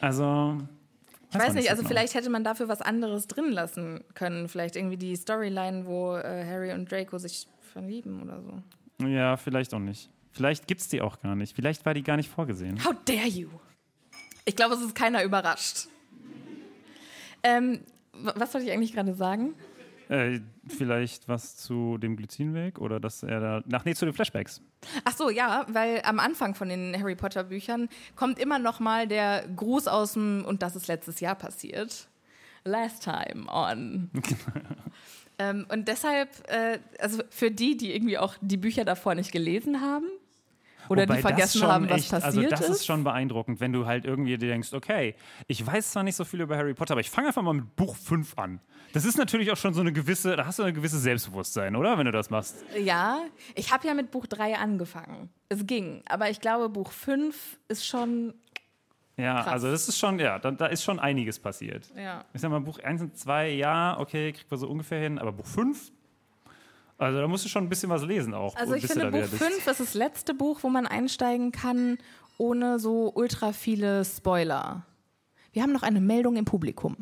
Also. Ich weiß nicht, so also genau. vielleicht hätte man dafür was anderes drin lassen können. Vielleicht irgendwie die Storyline, wo äh, Harry und Draco sich verlieben oder so. Ja, vielleicht auch nicht. Vielleicht gibt es die auch gar nicht. Vielleicht war die gar nicht vorgesehen. How dare you? Ich glaube, es ist keiner überrascht. Ähm, wa- was wollte ich eigentlich gerade sagen? Äh, vielleicht was zu dem Glycinweg oder dass er da. Ach nee, zu den Flashbacks. Ach so, ja, weil am Anfang von den Harry Potter Büchern kommt immer noch mal der Gruß aus dem und das ist letztes Jahr passiert. Last time on. ähm, und deshalb, äh, also für die, die irgendwie auch die Bücher davor nicht gelesen haben oder Wobei die vergessen schon haben, was echt, passiert Also das ist. ist. schon beeindruckend, wenn du halt irgendwie dir denkst, okay, ich weiß zwar nicht so viel über Harry Potter, aber ich fange einfach mal mit Buch 5 an. Das ist natürlich auch schon so eine gewisse, da hast du ein gewisses Selbstbewusstsein, oder? Wenn du das machst. Ja, ich habe ja mit Buch 3 angefangen. Es ging, aber ich glaube, Buch 5 ist schon. Ja, Krass. also das ist schon, ja, da, da ist schon einiges passiert. Ja. Ich sag mal, Buch 1 und 2, ja, okay, kriegt man so ungefähr hin, aber Buch 5, also da musst du schon ein bisschen was lesen auch. Also ich finde, Buch bist. 5 ist das letzte Buch, wo man einsteigen kann, ohne so ultra viele Spoiler. Wir haben noch eine Meldung im Publikum.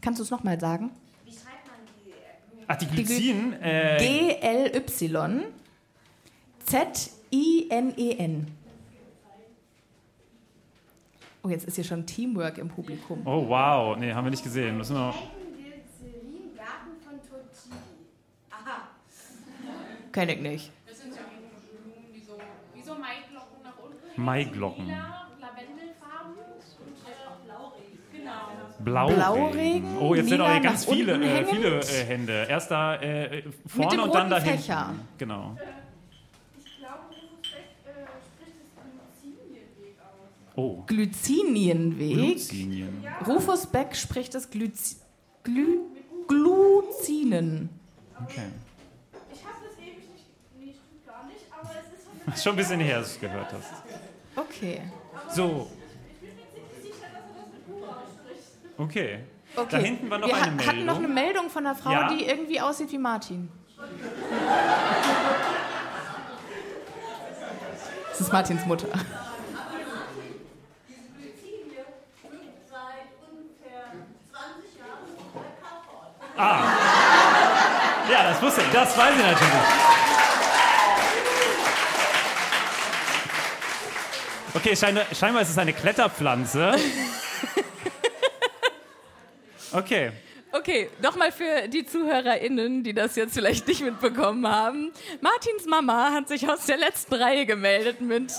Kannst du es nochmal sagen? Ach, die Glycin, äh, G-L-Y Z-I-N-E-N. Oh, jetzt ist hier schon Teamwork im Publikum. oh wow, nee, haben wir nicht gesehen. Müssen wir Garten Kenn ich nicht. Das sind so Blumen, die so, wie so Maiglocken nach unten. Maiglocken. Lila, Lavendelfarben und äh, Blauregen. Genau. Blauregen. Blauregen, Oh, jetzt sind auch hier ganz viele, äh, viele äh, Hände. Erst da äh, vorne dem und dann roten da hinten. Fächer. Genau. Ich glaube, Rufus Beck äh, spricht das Glycinienweg aus. Oh, Glycinienweg. Glycinien. Rufus Beck spricht das Glyz Glü Gluzinen. Okay. Ich habe das ewig nicht, nee, stimmt gar nicht, aber es ist schon ein bisschen her, dass du es gehört hast. Okay. So. Okay. okay. Da hinten war noch Wir eine Meldung. hatten noch eine Meldung von einer Frau, Ja. die irgendwie aussieht wie Martin. Das ist Martins Mutter. Ja, das wusste ich. Das weiß ich natürlich. Okay, scheinbar, scheinbar ist es eine Kletterpflanze. Okay. Okay, nochmal für die ZuhörerInnen, die das jetzt vielleicht nicht mitbekommen haben. Martins Mama hat sich aus der letzten Reihe gemeldet mit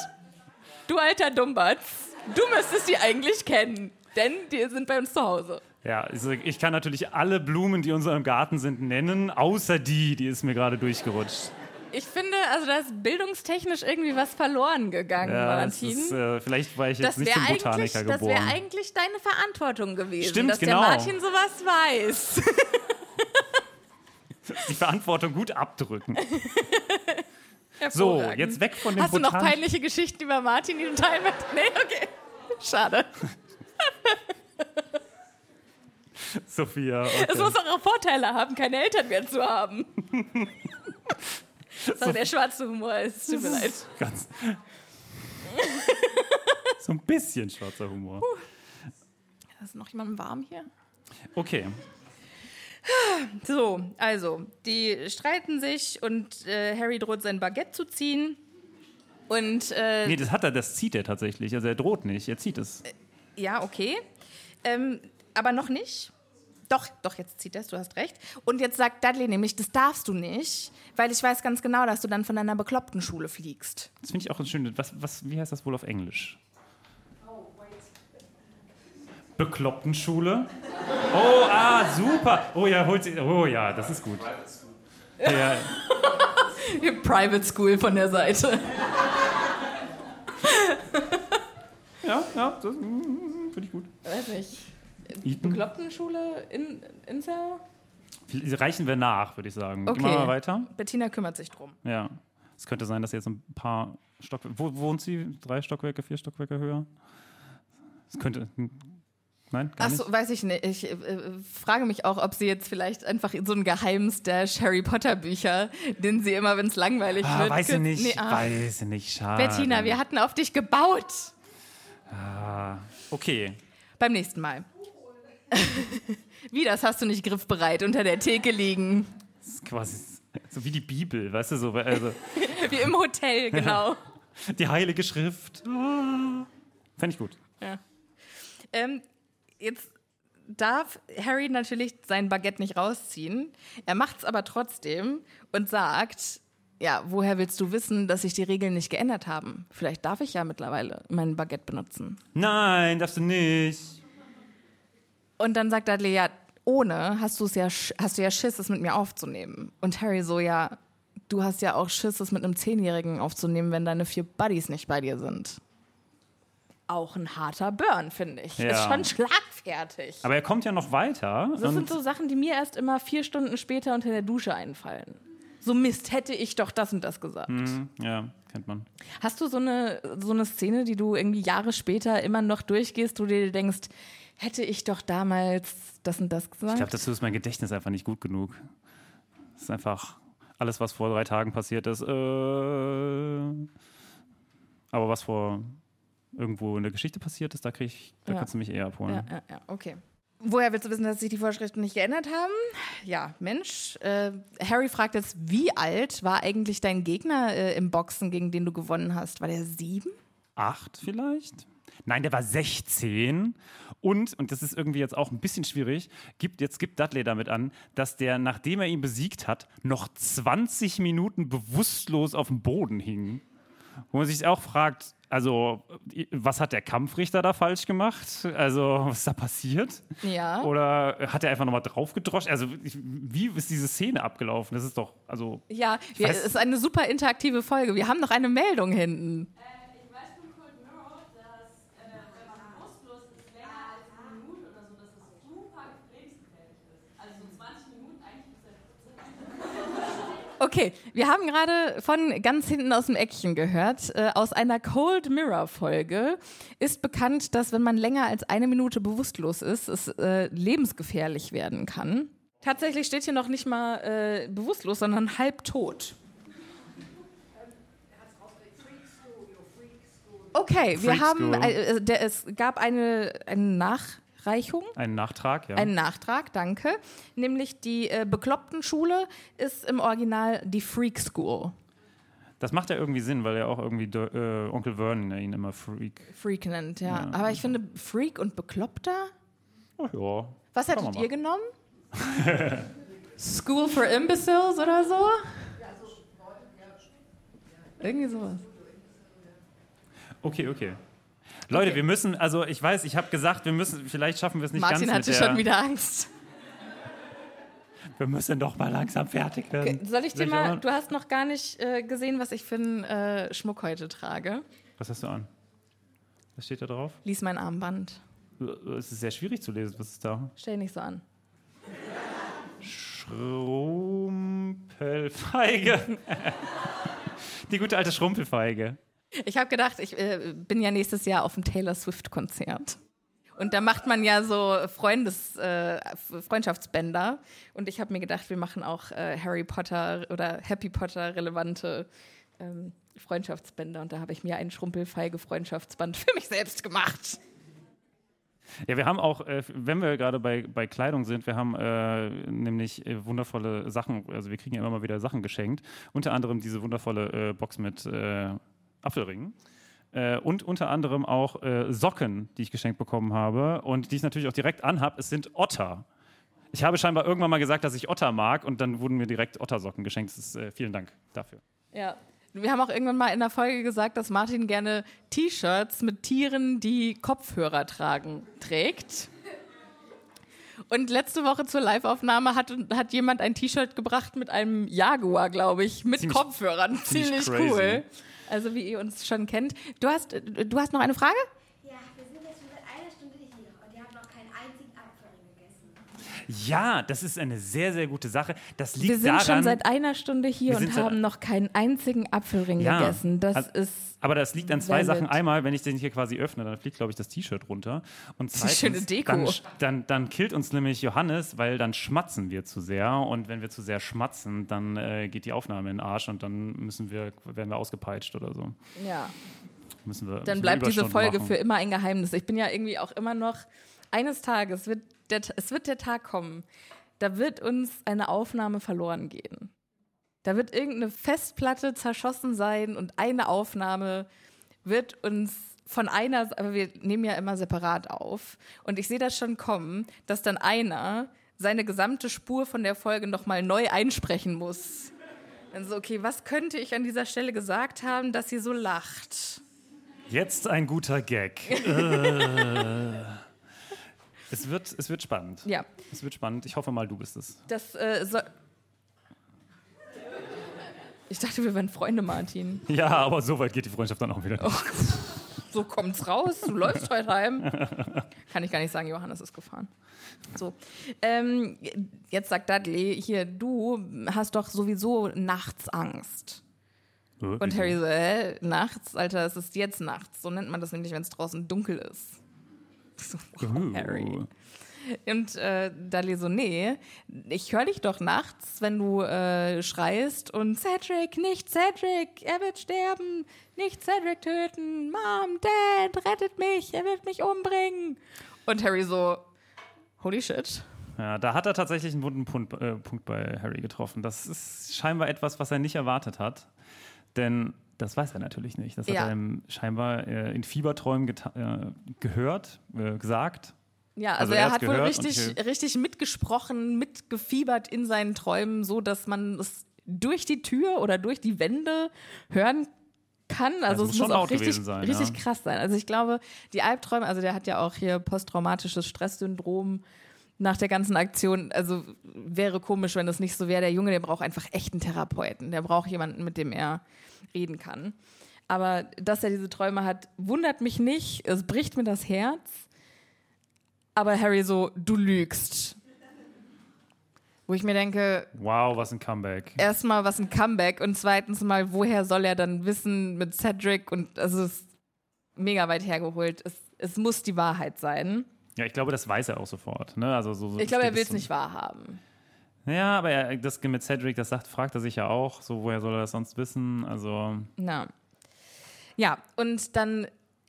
Du alter Dummbatz, du müsstest die eigentlich kennen, denn die sind bei uns zu Hause. Ja, also ich kann natürlich alle Blumen, die in unserem Garten sind, nennen, außer die, die ist mir gerade durchgerutscht. Ich finde, also da ist bildungstechnisch irgendwie was verloren gegangen, Ja, das Martin. ist, äh, vielleicht war ich jetzt das nicht wäre zum Botaniker das wär geboren. eigentlich deine Verantwortung gewesen, Stimmt, dass genau. der Martin sowas weiß. Die Verantwortung gut abdrücken. So, jetzt weg von dem Hast du noch peinliche Geschichten über Martin, die du teilen möchtest? Nee, okay. Schade. Sophia. Es Okay. muss auch Vorteile haben, keine Eltern mehr zu haben. Das war der schwarze Humor, es tut mir leid. Ganz so ein bisschen schwarzer Humor. Ist noch jemandem warm hier? Okay. So, also, die streiten sich und äh, Harry droht sein Baguette zu ziehen. Und äh, Nee, das hat er, das zieht er tatsächlich. Also er droht nicht, er zieht es. ja, okay. Ähm, aber noch nicht. Doch, doch, jetzt zieht es, du hast recht. Und jetzt sagt Dudley nämlich, das darfst du nicht, weil ich weiß ganz genau, dass du dann von deiner bekloppten Schule fliegst. Das finde ich auch ein schönes. Was, was, wie heißt das wohl auf Englisch? Bekloppten Schule? Oh, ah, super. Oh ja, holt sie. Oh ja, das ist gut. Ja, Private School von der Seite. ja, ja das mm, finde ich gut. Weiß nicht. Beklopptenschule in Insel? Reichen wir nach, würde ich sagen. Okay. Gehen wir mal weiter. Bettina kümmert sich drum. Ja. Es könnte sein, dass jetzt ein paar Stockwerke. Wo wohnt sie? Drei Stockwerke, vier Stockwerke höher? Es könnte. hm, Nein? Gar Achso, weiß ich nicht. Ich äh, frage mich auch, ob sie jetzt vielleicht einfach so ein Geheimstash Harry Potter Bücher, den sie immer, wenn es langweilig Ah, wird. weiß ich nicht. Nee, ah. Weiß ich nicht. Schade. Bettina, wir hatten auf dich gebaut. Ah, okay. Beim nächsten Mal. Wie, das hast du nicht griffbereit unter der Theke liegen? Das ist quasi so wie die Bibel, weißt du, so, also Wie im Hotel, genau. die Heilige Schrift. Ah. Fände ich gut. Ja. Ähm, jetzt darf Harry natürlich sein Baguette nicht rausziehen. Er macht es aber trotzdem und sagt, ja, woher willst du wissen, dass sich die Regeln nicht geändert haben? Vielleicht darf ich ja mittlerweile mein Baguette benutzen. Nein, darfst du nicht. Und dann sagt Dudley, ja, ohne hast du es ja, hast du ja Schiss, es mit mir aufzunehmen. Und Harry so, ja, du hast ja auch Schiss, es mit einem Zehnjährigen aufzunehmen, wenn deine vier Buddies nicht bei dir sind. Auch ein harter Burn, finde ich. Ja. Ist schon schlagfertig. Aber er kommt ja noch weiter. Das sind so Sachen, die mir erst immer vier Stunden später unter der Dusche einfallen. So Mist, hätte ich doch das und das gesagt. ja, kennt man. Hast du so eine, so eine Szene, die du irgendwie Jahre später immer noch durchgehst, wo du dir denkst, hätte ich doch damals das und das gesagt? Ich glaube, dazu ist mein Gedächtnis einfach nicht gut genug. Es ist einfach alles, was vor drei Tagen passiert ist. Äh, aber was vor irgendwo in der Geschichte passiert ist, da krieg ich, da Ja. kannst du mich eher abholen. Ja, ja, ja, okay. Woher willst du wissen, dass sich die Vorschriften nicht geändert haben? Ja, Mensch. Äh, Harry fragt jetzt, wie alt war eigentlich dein Gegner äh, im Boxen, gegen den du gewonnen hast? War der sieben? Acht vielleicht? Nein, der war 16 und, und das ist irgendwie jetzt auch ein bisschen schwierig, gibt, jetzt gibt Dudley damit an, dass der, nachdem er ihn besiegt hat, noch 20 Minuten bewusstlos auf dem Boden hing. Wo man sich auch fragt, also, was hat der Kampfrichter da falsch gemacht? Also, was ist da passiert? Ja. Oder hat er einfach nochmal draufgedroscht? Also, ich- wie ist diese Szene abgelaufen? Das ist doch, also, Ja, es ist eine super interaktive Folge. Wir haben noch eine Meldung hinten. Ich weiß von Cold Mirror, dass äh, wenn man bewusstlos ist, länger als eine Minute oder so, dass es super lebensgefährlich ist. Also so 20 Minuten eigentlich bis Okay, wir haben gerade von ganz hinten aus dem Eckchen gehört. Äh, aus einer Cold Mirror Folge ist bekannt, dass wenn man länger als eine Minute bewusstlos ist, es äh, lebensgefährlich werden kann. Tatsächlich steht hier noch nicht mal äh, bewusstlos, sondern halbtot. Okay, wir haben, äh, der, es gab eine, eine Nachreichung. ein Nachtrag, ja. Einen Nachtrag, danke. Nämlich die äh, Bekloppten-Schule ist im Original die Freak School. Das macht ja irgendwie Sinn, weil ja auch irgendwie äh, Onkel Vernon ja ihn immer Freak. Freak nennt, ja. Aber ich finde, Freak und Bekloppter? Oh ja. Was hättet ihr genommen? School for Imbeciles oder so? Irgendwie sowas. Okay, okay. Leute, wir müssen, also ich weiß, ich habe gesagt, wir müssen, vielleicht schaffen wir es nicht Martin ganz hatte mit der, schon wieder Angst. Wir müssen doch mal langsam fertig werden. Soll ich dir mal, du hast noch gar nicht äh, gesehen, was ich für einen äh, Schmuck heute trage. Was hast du an? Was steht da drauf? Lies mein Armband. Es ist sehr schwierig zu lesen. Was ist da? Stell nicht so an. Schrumpelfeige. Die gute alte Schrumpelfeige. Ich habe gedacht, ich äh, bin ja nächstes Jahr auf dem Taylor Swift-Konzert. Und da macht man ja so Freundes, äh, Freundschaftsbänder. Und ich habe mir gedacht, wir machen auch äh, Harry Potter oder Happy Potter relevante ähm, Freundschaftsbänder. Und da habe ich mir einen schrumpelfeige Freundschaftsband für mich selbst gemacht. Ja, wir haben auch, äh, wenn wir gerade bei, bei Kleidung sind, wir haben äh, nämlich äh, wundervolle Sachen, also wir kriegen ja immer mal wieder Sachen geschenkt. Unter anderem diese wundervolle äh, Box mit äh, Apfelringen. Äh, und unter anderem auch äh, Socken, die ich geschenkt bekommen habe und die ich natürlich auch direkt anhab. Es sind Otter. Ich habe scheinbar irgendwann mal gesagt, dass ich Otter mag und dann wurden mir direkt Ottersocken geschenkt. Ist, äh, vielen Dank dafür. Ja. Wir haben auch irgendwann mal in der Folge gesagt, dass Martin gerne T-Shirts mit Tieren, die Kopfhörer tragen, trägt. Und letzte Woche zur Live-Aufnahme hat, hat jemand ein T-Shirt gebracht mit einem Jaguar, glaube ich, mit Ziemlich- Kopfhörern. ziemlich Ziemlich, crazy. Also wie ihr uns schon kennt. Du hast, du hast noch eine Frage? Ja, wir sind jetzt schon seit einer Stunde hier und ihr habt noch keinen einzigen Apfelring gegessen. Ja, das ist eine sehr, sehr gute Sache. Das liegt Wir sind daran, schon seit einer Stunde hier und haben noch keinen einzigen Apfelring Ja. gegessen. Das Also- ist Aber das liegt an zwei. Sachen. Einmal, wenn ich den hier quasi öffne, dann fliegt, glaube ich, das T-Shirt runter. Und ist eine zweitens, schöne Deko. Dann, dann, dann killt uns nämlich Johannes, weil dann schmatzen wir zu sehr. Und wenn wir zu sehr schmatzen, dann äh, geht die Aufnahme in den Arsch und dann müssen wir, werden wir ausgepeitscht oder so. ja. Müssen wir, Dann müssen bleibt diese Folge machen. für immer ein Geheimnis. Ich bin ja irgendwie auch immer noch, eines Tages wird der, es wird der Tag kommen, da wird uns eine Aufnahme verloren gehen. Da wird irgendeine Festplatte zerschossen sein und eine Aufnahme wird uns von einer, aber wir nehmen ja immer separat auf. Und ich sehe das schon kommen, dass dann einer seine gesamte Spur von der Folge nochmal neu einsprechen muss. Dann so, okay, was könnte ich an dieser Stelle gesagt haben, dass sie so lacht? Jetzt ein guter Gag. äh. Es, wird, es wird spannend. Ja, Es wird spannend. Ich hoffe mal, du bist es. das äh, soll. Ich dachte, wir wären Freunde, Martin. Ja, aber so weit geht die Freundschaft dann auch wieder nicht. So kommt's raus, du läufst heute heim. Kann ich gar nicht sagen, Johannes ist gefahren. So. Ähm, jetzt sagt Dudley, hier, du hast doch sowieso nachts Angst. Äh, Und? Harry so, hä, nachts? Alter, es ist jetzt nachts. So nennt man das nämlich, wenn es draußen dunkel ist. So, wow. Harry. Und äh, Dudley so, nee, ich höre dich doch nachts, wenn du äh, schreist und Cedric, nicht Cedric, er wird sterben, nicht Cedric töten, Mom, Dad, rettet mich, er wird mich umbringen. Und Harry so, holy shit. Ja, da hat er tatsächlich einen wunden Punkt, äh, Punkt bei Harry getroffen. Das ist scheinbar etwas, was er nicht erwartet hat. Denn das weiß er natürlich nicht. Das Ja. hat er ihm scheinbar äh, in Fieberträumen äh, gehört, äh, gesagt. Ja, Also also, er er hat wohl richtig, ich- richtig mitgesprochen, mitgefiebert in seinen Träumen, so dass man es durch die Tür oder durch die Wände hören kann. Also, Also es muss muss auch richtig, sein, richtig ja. krass sein. Also ich glaube, die Albträume, also der hat ja auch hier posttraumatisches Stresssyndrom nach der ganzen Aktion. Also wäre komisch, wenn das nicht so wäre. Der Junge, der braucht einfach echten Therapeuten. Der braucht jemanden, mit dem er reden kann. Aber dass er diese Träume hat, wundert mich nicht. Es bricht mir das Herz. Aber Harry so, du lügst. Wo ich mir denke, Wow, was ein Comeback. erstmal was ein Comeback und zweitens mal, woher soll er dann wissen mit Cedric und also es ist mega weit hergeholt. Es, es muss die Wahrheit sein. Ja, ich glaube, das weiß er auch sofort. Ne? Also so, so Ich glaube, er will es es nicht wahrhaben. Ja, aber er, das mit Cedric, das sagt, fragt er sich ja auch. So, woher soll er das sonst wissen? Also, Na. Ja, und dann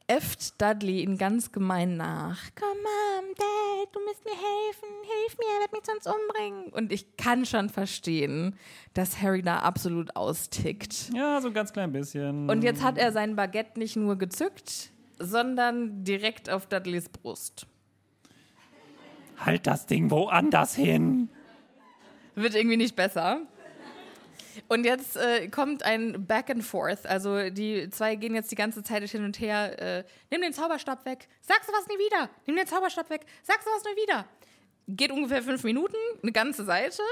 äfft Dudley ihn ganz gemein nach. Komm, Mom, Dad, du musst mir helfen. Hilf mir, er wird mich sonst umbringen. Und ich kann schon verstehen, dass Harry da absolut austickt. ja, so ein ganz klein bisschen. Und jetzt hat er sein Baguette nicht nur gezückt, sondern direkt auf Dudleys Brust. Halt das Ding woanders hin. Wird irgendwie nicht besser. Und jetzt äh, kommt ein Back and Forth. Also die zwei gehen jetzt die ganze Zeit hin und her. Äh, nimm den Zauberstab weg. Sagst du was nie wieder. Nimm den Zauberstab weg. Sagst du was nie wieder. Geht ungefähr fünf Minuten, eine ganze Seite,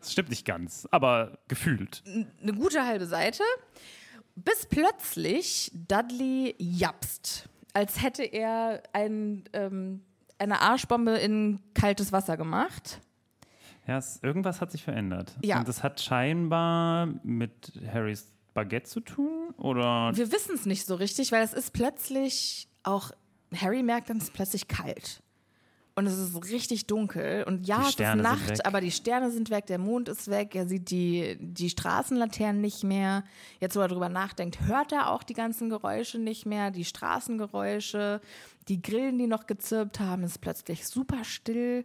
Das stimmt nicht ganz, aber gefühlt. eine gute halbe Seite, bis plötzlich Dudley japst, als hätte er ein, ähm, eine Arschbombe in kaltes Wasser gemacht. Ja, es, irgendwas hat sich verändert. Ja. Und das hat scheinbar mit Harrys Baguette zu tun? Oder Wir wissen es nicht so richtig, weil es ist plötzlich auch, Harry merkt dann, es ist plötzlich kalt. Und es ist richtig dunkel. Und ja, es ist Nacht, aber die Sterne sind weg, der Mond ist weg, er sieht die, die Straßenlaternen nicht mehr. Jetzt, wo er drüber nachdenkt, hört er auch die ganzen Geräusche nicht mehr, die Straßengeräusche, die Grillen, die noch gezirpt haben, ist plötzlich super still.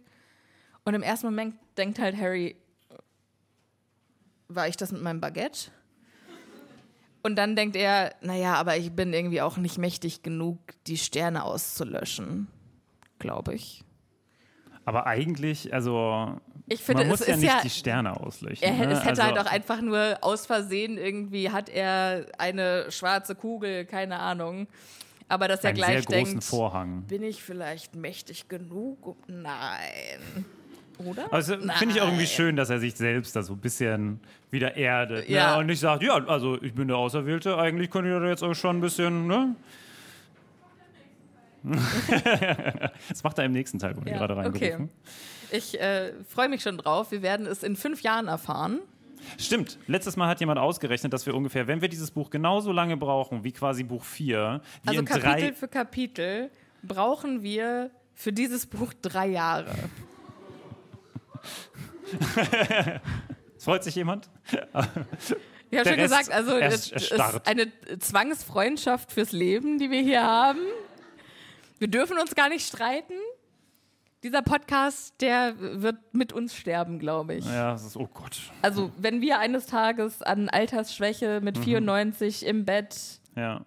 Und im ersten Moment denkt halt Harry, war ich das mit meinem Baguette? Und dann denkt er, naja, aber ich bin irgendwie auch nicht mächtig genug, die Sterne auszulöschen. Glaube ich. Aber eigentlich, also Ich finde, man muss ja nicht ja- die Sterne auslöschen. Er, ne? es hätte also, halt auch einfach nur aus Versehen irgendwie, hat er eine schwarze Kugel, keine Ahnung. aber dass er gleich denkt, Vorhang. bin ich vielleicht mächtig genug? Nein. Oder? Also finde ich auch irgendwie schön, dass er sich selbst da so ein bisschen wieder erdet. Ja. Ne? Und nicht sagt, ja, also ich bin der Auserwählte, eigentlich könnt ihr da jetzt auch schon ein bisschen, ne? das macht er im nächsten Teil, wurde Ja, gerade reingerufen. okay. Ich äh, freue mich schon drauf. Wir werden es in fünf Jahren erfahren. Stimmt, letztes Mal hat jemand ausgerechnet, dass wir ungefähr, wenn wir dieses Buch genauso lange brauchen wie quasi Buch 4, wie Also Kapitel für Kapitel brauchen wir für dieses Buch drei Jahre. Freut sich jemand? Ich habe schon Rest gesagt, also es ist eine Zwangsfreundschaft fürs Leben, die wir hier haben. Wir dürfen uns gar nicht streiten. Dieser Podcast, der wird mit uns sterben, glaube ich. Ja, das ist, oh Gott. Also, wenn wir eines Tages an Altersschwäche Mhm. mit 94 im Bett. Ja.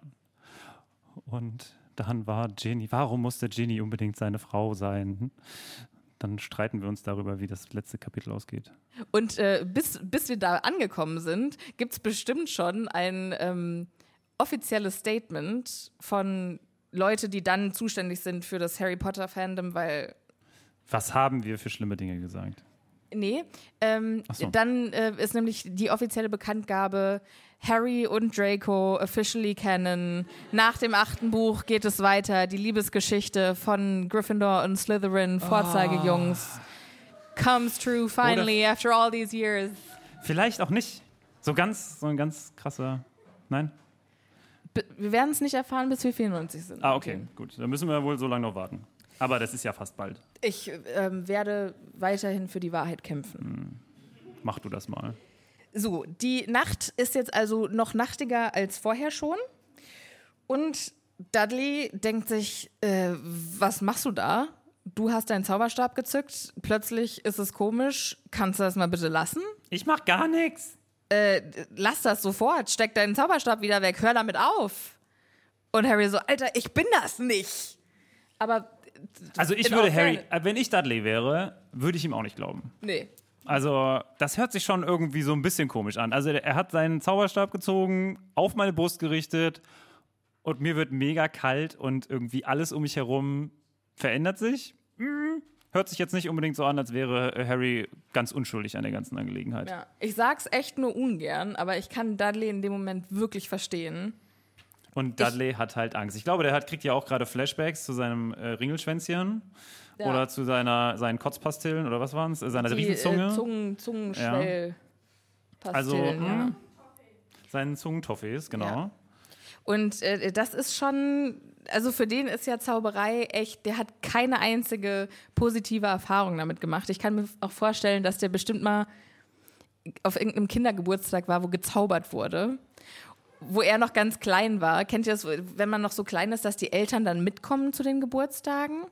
Und dann war Jenny, warum musste Jenny unbedingt seine Frau sein? Dann streiten wir uns darüber, wie das letzte Kapitel ausgeht. Und äh, bis, bis wir da angekommen sind, gibt es bestimmt schon ein ähm, offizielles Statement von Leute, die dann zuständig sind für das Harry Potter-Fandom, weil Was haben wir für schlimme Dinge gesagt? Nee, ähm, so. dann äh, ist nämlich die offizielle Bekanntgabe, Harry und Draco officially canon. Nach dem achten Buch geht es weiter, die Liebesgeschichte von Gryffindor und Slytherin, Vorzeigejungs. Comes true finally after all these years. Vielleicht auch nicht. So ganz, so ein ganz krasser. Nein? Wir werden es nicht erfahren, bis wir 94 sind. Ah, okay, gut. Dann müssen wir wohl so lange noch warten. Aber das ist ja fast bald. Ich ähm, werde weiterhin für die Wahrheit kämpfen. Mach du das mal. So, die Nacht ist jetzt also noch nachtiger als vorher schon. Und Dudley denkt sich, äh, was machst du da? Du hast deinen Zauberstab gezückt, plötzlich ist es komisch. Kannst du das mal bitte lassen? Ich mach gar nichts. Äh, lass das sofort, steck deinen Zauberstab wieder weg, hör damit auf. Und Harry so, Alter, ich bin das nicht. Aber, Also ich würde Harry, äh, wenn ich Dudley wäre, würde ich ihm auch nicht glauben. nee. Also, das hört sich schon irgendwie so ein bisschen komisch an. Also, er hat seinen Zauberstab gezogen, auf meine Brust gerichtet und mir wird mega kalt und irgendwie alles um mich herum verändert sich. Hm, Hört sich jetzt nicht unbedingt so an, als wäre äh, Harry ganz unschuldig an der ganzen Angelegenheit. Ja. Ich sag's echt nur ungern, aber ich kann Dudley in dem Moment wirklich verstehen. Und Dudley hat halt Angst. Ich glaube, der hat, kriegt ja auch gerade Flashbacks zu seinem äh, Ringelschwänzchen Ja. oder zu seiner, seinen Kotzpastillen oder was waren es? Äh, seiner Die Riesenzunge. äh, Zungen, Zungenschwell. Also, ja. hm. seinen Zungentoffees, genau. Ja. Und äh, das ist schon, also für den ist ja Zauberei echt, der hat keine einzige positive Erfahrung damit gemacht. Ich kann mir auch vorstellen, dass der bestimmt mal auf irgendeinem Kindergeburtstag war, wo gezaubert wurde. Wo er noch ganz klein war. Kennt ihr das, wenn man noch so klein ist, dass die Eltern dann mitkommen zu den Geburtstagen?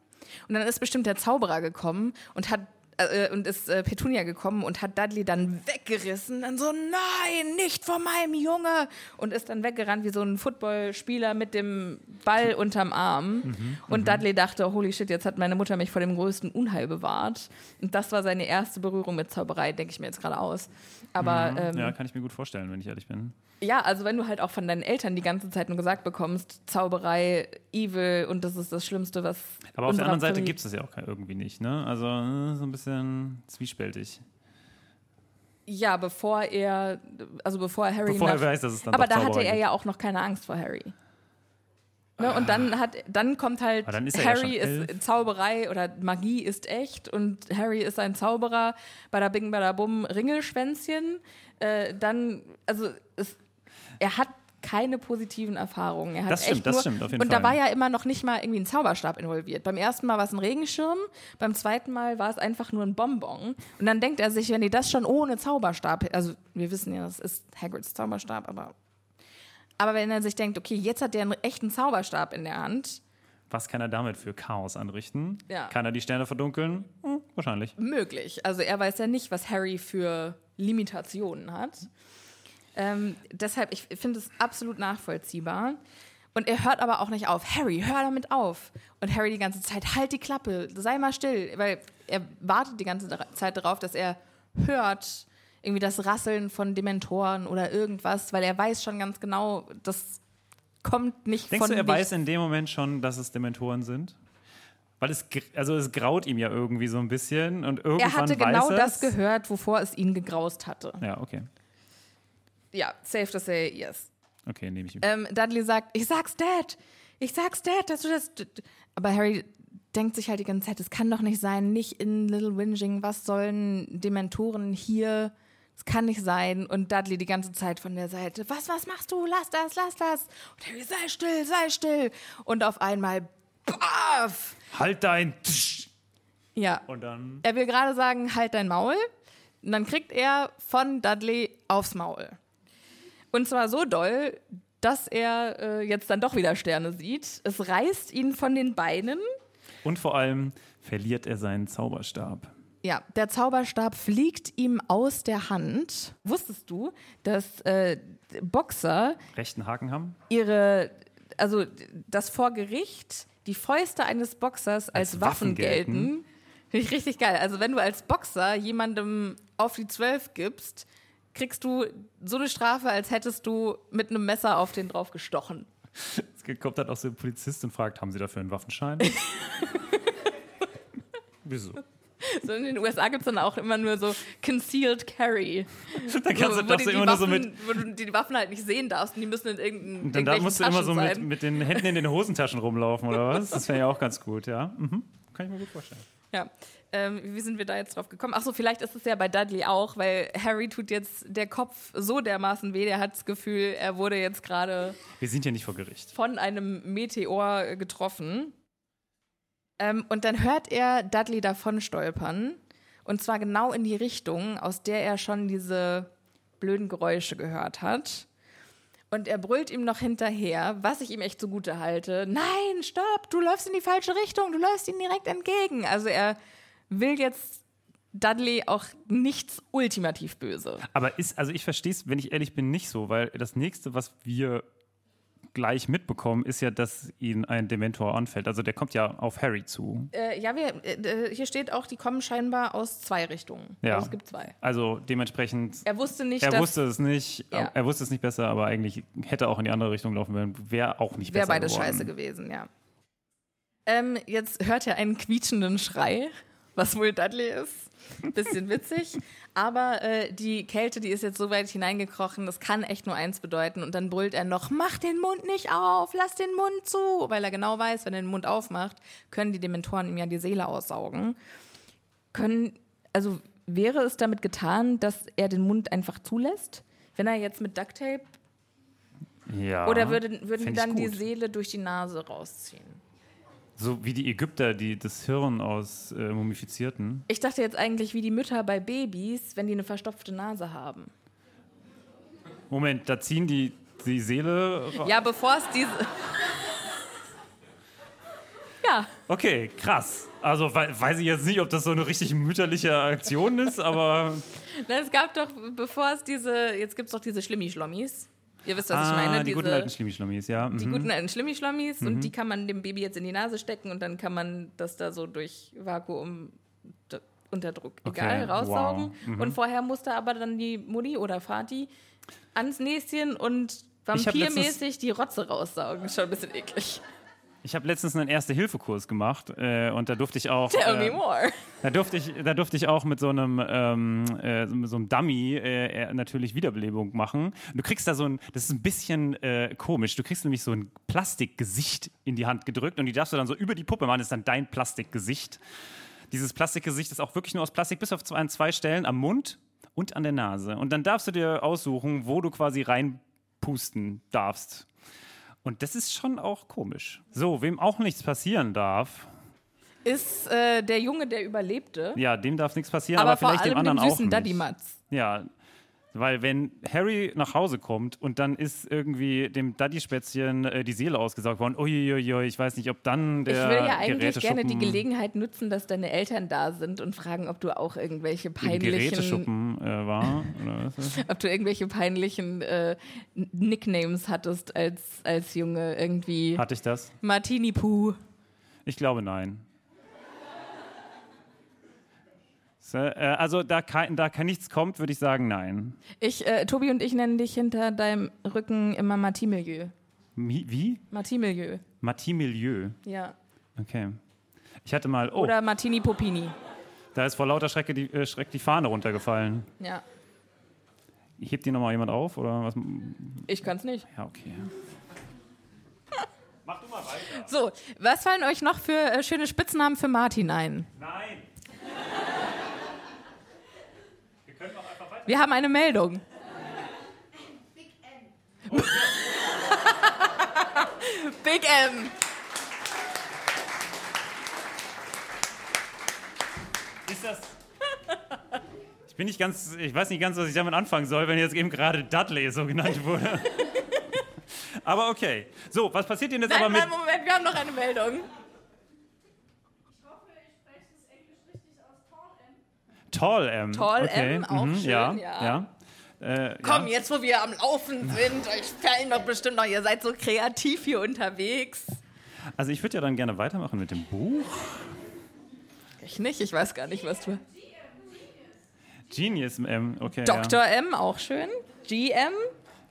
Und dann ist bestimmt der Zauberer gekommen und hat äh, und ist äh, Petunia gekommen und hat Dudley dann weggerissen. Dann so, nein, nicht von meinem Junge. Und ist dann weggerannt wie so ein Footballspieler mit dem Ball unterm Arm. und Dudley dachte, holy shit, jetzt hat meine Mutter mich vor dem größten Unheil bewahrt. Und das war seine erste Berührung mit Zauberei, denke ich mir jetzt gerade aus. Aber ähm, Ja, kann ich mir gut vorstellen, wenn ich ehrlich bin. ja, also wenn du halt auch von deinen Eltern die ganze Zeit nur gesagt bekommst, Zauberei, Evil und das ist das Schlimmste, was. Aber auf der anderen Seite gibt es das ja auch irgendwie nicht, ne? Also äh, so ein bisschen zwiespältig. Ja, bevor er, also bevor er Harry Bevor er nach, weiß, dass es dann Aber da hatte Zauberei er ja auch noch keine Angst vor Harry. Ne, und dann hat, dann kommt halt dann ist er ja Harry schon ist. Zauberei oder Magie ist echt und Harry ist ein Zauberer. Bada bing, bada bum, Ringelschwänzchen. Äh, dann, also es, er hat keine positiven Erfahrungen. Er hat Das stimmt, echt das nur, stimmt, auf jeden und Fall. da war ja immer noch nicht mal irgendwie ein Zauberstab involviert. Beim ersten Mal war es ein Regenschirm, beim zweiten Mal war es einfach nur ein Bonbon. Und dann denkt er sich, wenn die das schon ohne Zauberstab, also wir wissen ja, das ist Hagrids Zauberstab, aber aber wenn er sich denkt, okay, jetzt hat der einen echten Zauberstab in der Hand, Was kann er damit für Chaos anrichten? Ja. Kann er die Sterne verdunkeln? Hm, wahrscheinlich. möglich. Also er weiß ja nicht, was Harry für Limitationen hat. Ähm, deshalb, ich finde es absolut nachvollziehbar. Und er hört aber auch nicht auf. Harry, hör damit auf. Und Harry die ganze Zeit, halt die Klappe, sei mal still. Weil er wartet die ganze Zeit darauf, dass er hört, irgendwie das Rasseln von Dementoren oder irgendwas, weil er weiß schon ganz genau, das kommt nicht Denkst von du, er weiß in dem Moment schon, dass es Dementoren sind? Weil es, also es graut ihm ja irgendwie so ein bisschen und irgendwann Er hatte genau das gehört, wovor es ihn gegraust hatte. Ja, okay. Ja, safe to say yes. Okay, nehme ich. Ähm, Dudley sagt, ich sag's Dad, ich sag's Dad, dass du das... Aber Harry denkt sich halt die ganze Zeit, es kann doch nicht sein, nicht in Little Whinging, was sollen Dementoren hier... Es kann nicht sein. Und Dudley die ganze Zeit von der Seite, was, was machst du? Lass das, lass das. Und Harry, sei still, sei still. Und auf einmal, baff! Halt dein Tsch. Ja, Und dann. er will gerade sagen, halt dein Maul. Und dann kriegt er von Dudley aufs Maul. Und zwar so doll, dass er äh, jetzt dann doch wieder Sterne sieht. Es reißt ihn von den Beinen. Und vor allem verliert er seinen Zauberstab. Ja, der Zauberstab fliegt ihm aus der Hand. Wusstest du, dass äh, Boxer Rechten Haken haben? ihre, also das vor Gericht die Fäuste eines Boxers als, Als Waffen, Waffen gelten? gelten? Finde ich richtig geil. Also wenn du als Boxer jemandem auf die Zwölf gibst, kriegst du so eine Strafe, als hättest du mit einem Messer auf den drauf gestochen. Es kommt dann auch so ein Polizist und fragt, haben Sie dafür einen Waffenschein? Wieso? So in den USA gibt es dann auch immer nur so Concealed Carry. Dann kannst du, wo, darfst die, du die immer nur so Waffen, mit. wo du die Waffen halt nicht sehen darfst und die müssen in irgendeinem Dann da musst du immer so mit, mit den Händen in den Hosentaschen rumlaufen, oder was? Das wäre ja auch ganz gut, ja. Mhm. Kann ich mir gut vorstellen. Ja. Ähm, wie sind wir da jetzt drauf gekommen? Achso, vielleicht ist es ja bei Dudley auch, weil Harry tut jetzt der Kopf so dermaßen weh, der hat das Gefühl, er wurde jetzt gerade Wir sind ja nicht vor Gericht. von einem Meteor getroffen. Ähm, und dann hört er Dudley davon stolpern. Und zwar genau in die Richtung, aus der er schon diese blöden Geräusche gehört hat. Und er brüllt ihm noch hinterher, was ich ihm echt zugute halte. Nein, stopp, du läufst in die falsche Richtung, du läufst ihm direkt entgegen. Also er will jetzt Dudley auch nichts ultimativ böse. Aber ist, also ich verstehe es, wenn ich ehrlich bin, nicht so, weil das nächste, was wir gleich mitbekommen, ist ja, dass ihn ein Dementor anfällt. Also der kommt ja auf Harry zu. Äh, ja, wir, äh, hier steht auch, die kommen scheinbar aus zwei Richtungen. Ja. Also es gibt zwei. Also dementsprechend. Er wusste nicht, Er dass wusste es nicht, Ja. er wusste es nicht besser, aber eigentlich hätte er auch in die andere Richtung laufen können. Wäre auch nicht wäre besser beides geworden. scheiße gewesen, ja. Ähm, jetzt hört er einen quietschenden Schrei, was wohl Dudley ist. Bisschen witzig. Aber äh, die Kälte, die ist jetzt so weit hineingekrochen, das kann echt nur eins bedeuten. Und dann brüllt er noch, mach den Mund nicht auf, lass den Mund zu. Weil er genau weiß, wenn er den Mund aufmacht, können die Dementoren ihm ja die Seele aussaugen. Können, also wäre es damit getan, dass er den Mund einfach zulässt? Wenn er jetzt mit Ducktape Ja, oder würden, würden dann die. Seele durch die Nase rausziehen? So wie die Ägypter, die das Hirn aus äh, Mumifizierten. Ich dachte jetzt eigentlich wie die Mütter bei Babys, wenn die eine verstopfte Nase haben. Moment, da ziehen die die Seele. ra- Ja, bevor es diese. ja, Okay, krass. Also wei- weiß ich jetzt nicht, ob das so eine richtig mütterliche Aktion ist, aber. Na, es gab doch, bevor es diese. Jetzt gibt es doch diese Schlimmi-Schlommis. Ihr wisst, was ich meine. ah, die diese, guten alten Schlimmi-Schlammis, ja. die mhm. guten alten Schlimmi-Schlommis. Und die kann man dem Baby jetzt in die Nase stecken und dann kann man das da so durch Vakuum unter Druck, egal, Okay, raussaugen. wow. Mhm. Und vorher musste aber dann die Mutti oder Vati ans Näschen und vampirmäßig die Rotze raussaugen. Schon ein bisschen eklig. Ich habe letztens einen Erste-Hilfe-Kurs gemacht äh, und da durfte ich auch. Tell me äh, more. Da durfte ich, da durfte ich auch mit so einem, ähm, äh, so einem Dummy äh, äh, natürlich Wiederbelebung machen. Du kriegst da so ein, das ist ein bisschen äh, komisch. Du kriegst nämlich so ein Plastikgesicht in die Hand gedrückt und die darfst du dann so über die Puppe machen. Das ist dann dein Plastikgesicht. Dieses Plastikgesicht ist auch wirklich nur aus Plastik, bis auf zwei, an zwei Stellen am Mund und an der Nase. Und dann darfst du dir aussuchen, wo du quasi reinpusten darfst. Und das ist schon auch komisch. So, wem auch nichts passieren darf, Ist äh, der Junge, der überlebte. ja, dem darf nichts passieren, aber, aber, vielleicht dem anderen dem auch süßen nicht. Daddy Matz. Ja, weil wenn Harry nach Hause kommt und dann ist irgendwie dem Daddy-Spätzchen äh, die Seele ausgesaugt worden, uiuiui, ich weiß nicht, ob dann der Ich will ja eigentlich gerne die Gelegenheit nutzen, dass deine Eltern da sind und fragen, ob du auch irgendwelche peinlichen, Geräteschuppen äh, war. Oder was ob du irgendwelche peinlichen äh, Nicknames hattest als, als Junge irgendwie. Hatte ich das? Martini Poo. Ich glaube nein. So, äh, also da, kein, da kein nichts kommt, würde ich sagen nein. Ich, äh, Tobi und ich nennen dich hinter deinem Rücken immer Martimilieu. Mi wie? Martini-Milieu. Martini-Milieu. Ja. Okay. Ich hatte mal, oh, Oder Martini Popini. da ist vor lauter Schrecke die, äh, Schreck die Fahne runtergefallen. Ja. Hebt die nochmal jemand auf? Oder was? Ich kann's nicht. Ja, okay. Mach du mal weiter. So, was fallen euch noch für äh, schöne Spitznamen für Martin ein? Nein. Wir können auch einfach weiter. Wir haben eine Meldung. Big M. Big M. Ist das. Ich bin nicht ganz, ich weiß nicht ganz, was ich damit anfangen soll, wenn jetzt eben gerade Dudley so genannt wurde. aber okay. So, was passiert denn jetzt aber Nein, mit. nein, Moment, wir haben noch eine Meldung. Tall M. Tall okay. M, auch mhm, schön, ja. ja. ja. Äh, Komm, ja. jetzt wo wir am Laufen sind, euch fallen doch bestimmt noch, ihr seid so kreativ hier unterwegs. Also ich würde ja dann gerne weitermachen mit dem Buch. Ich nicht, ich weiß gar nicht, was du. Genius M, okay. Dr. M, auch schön. GM.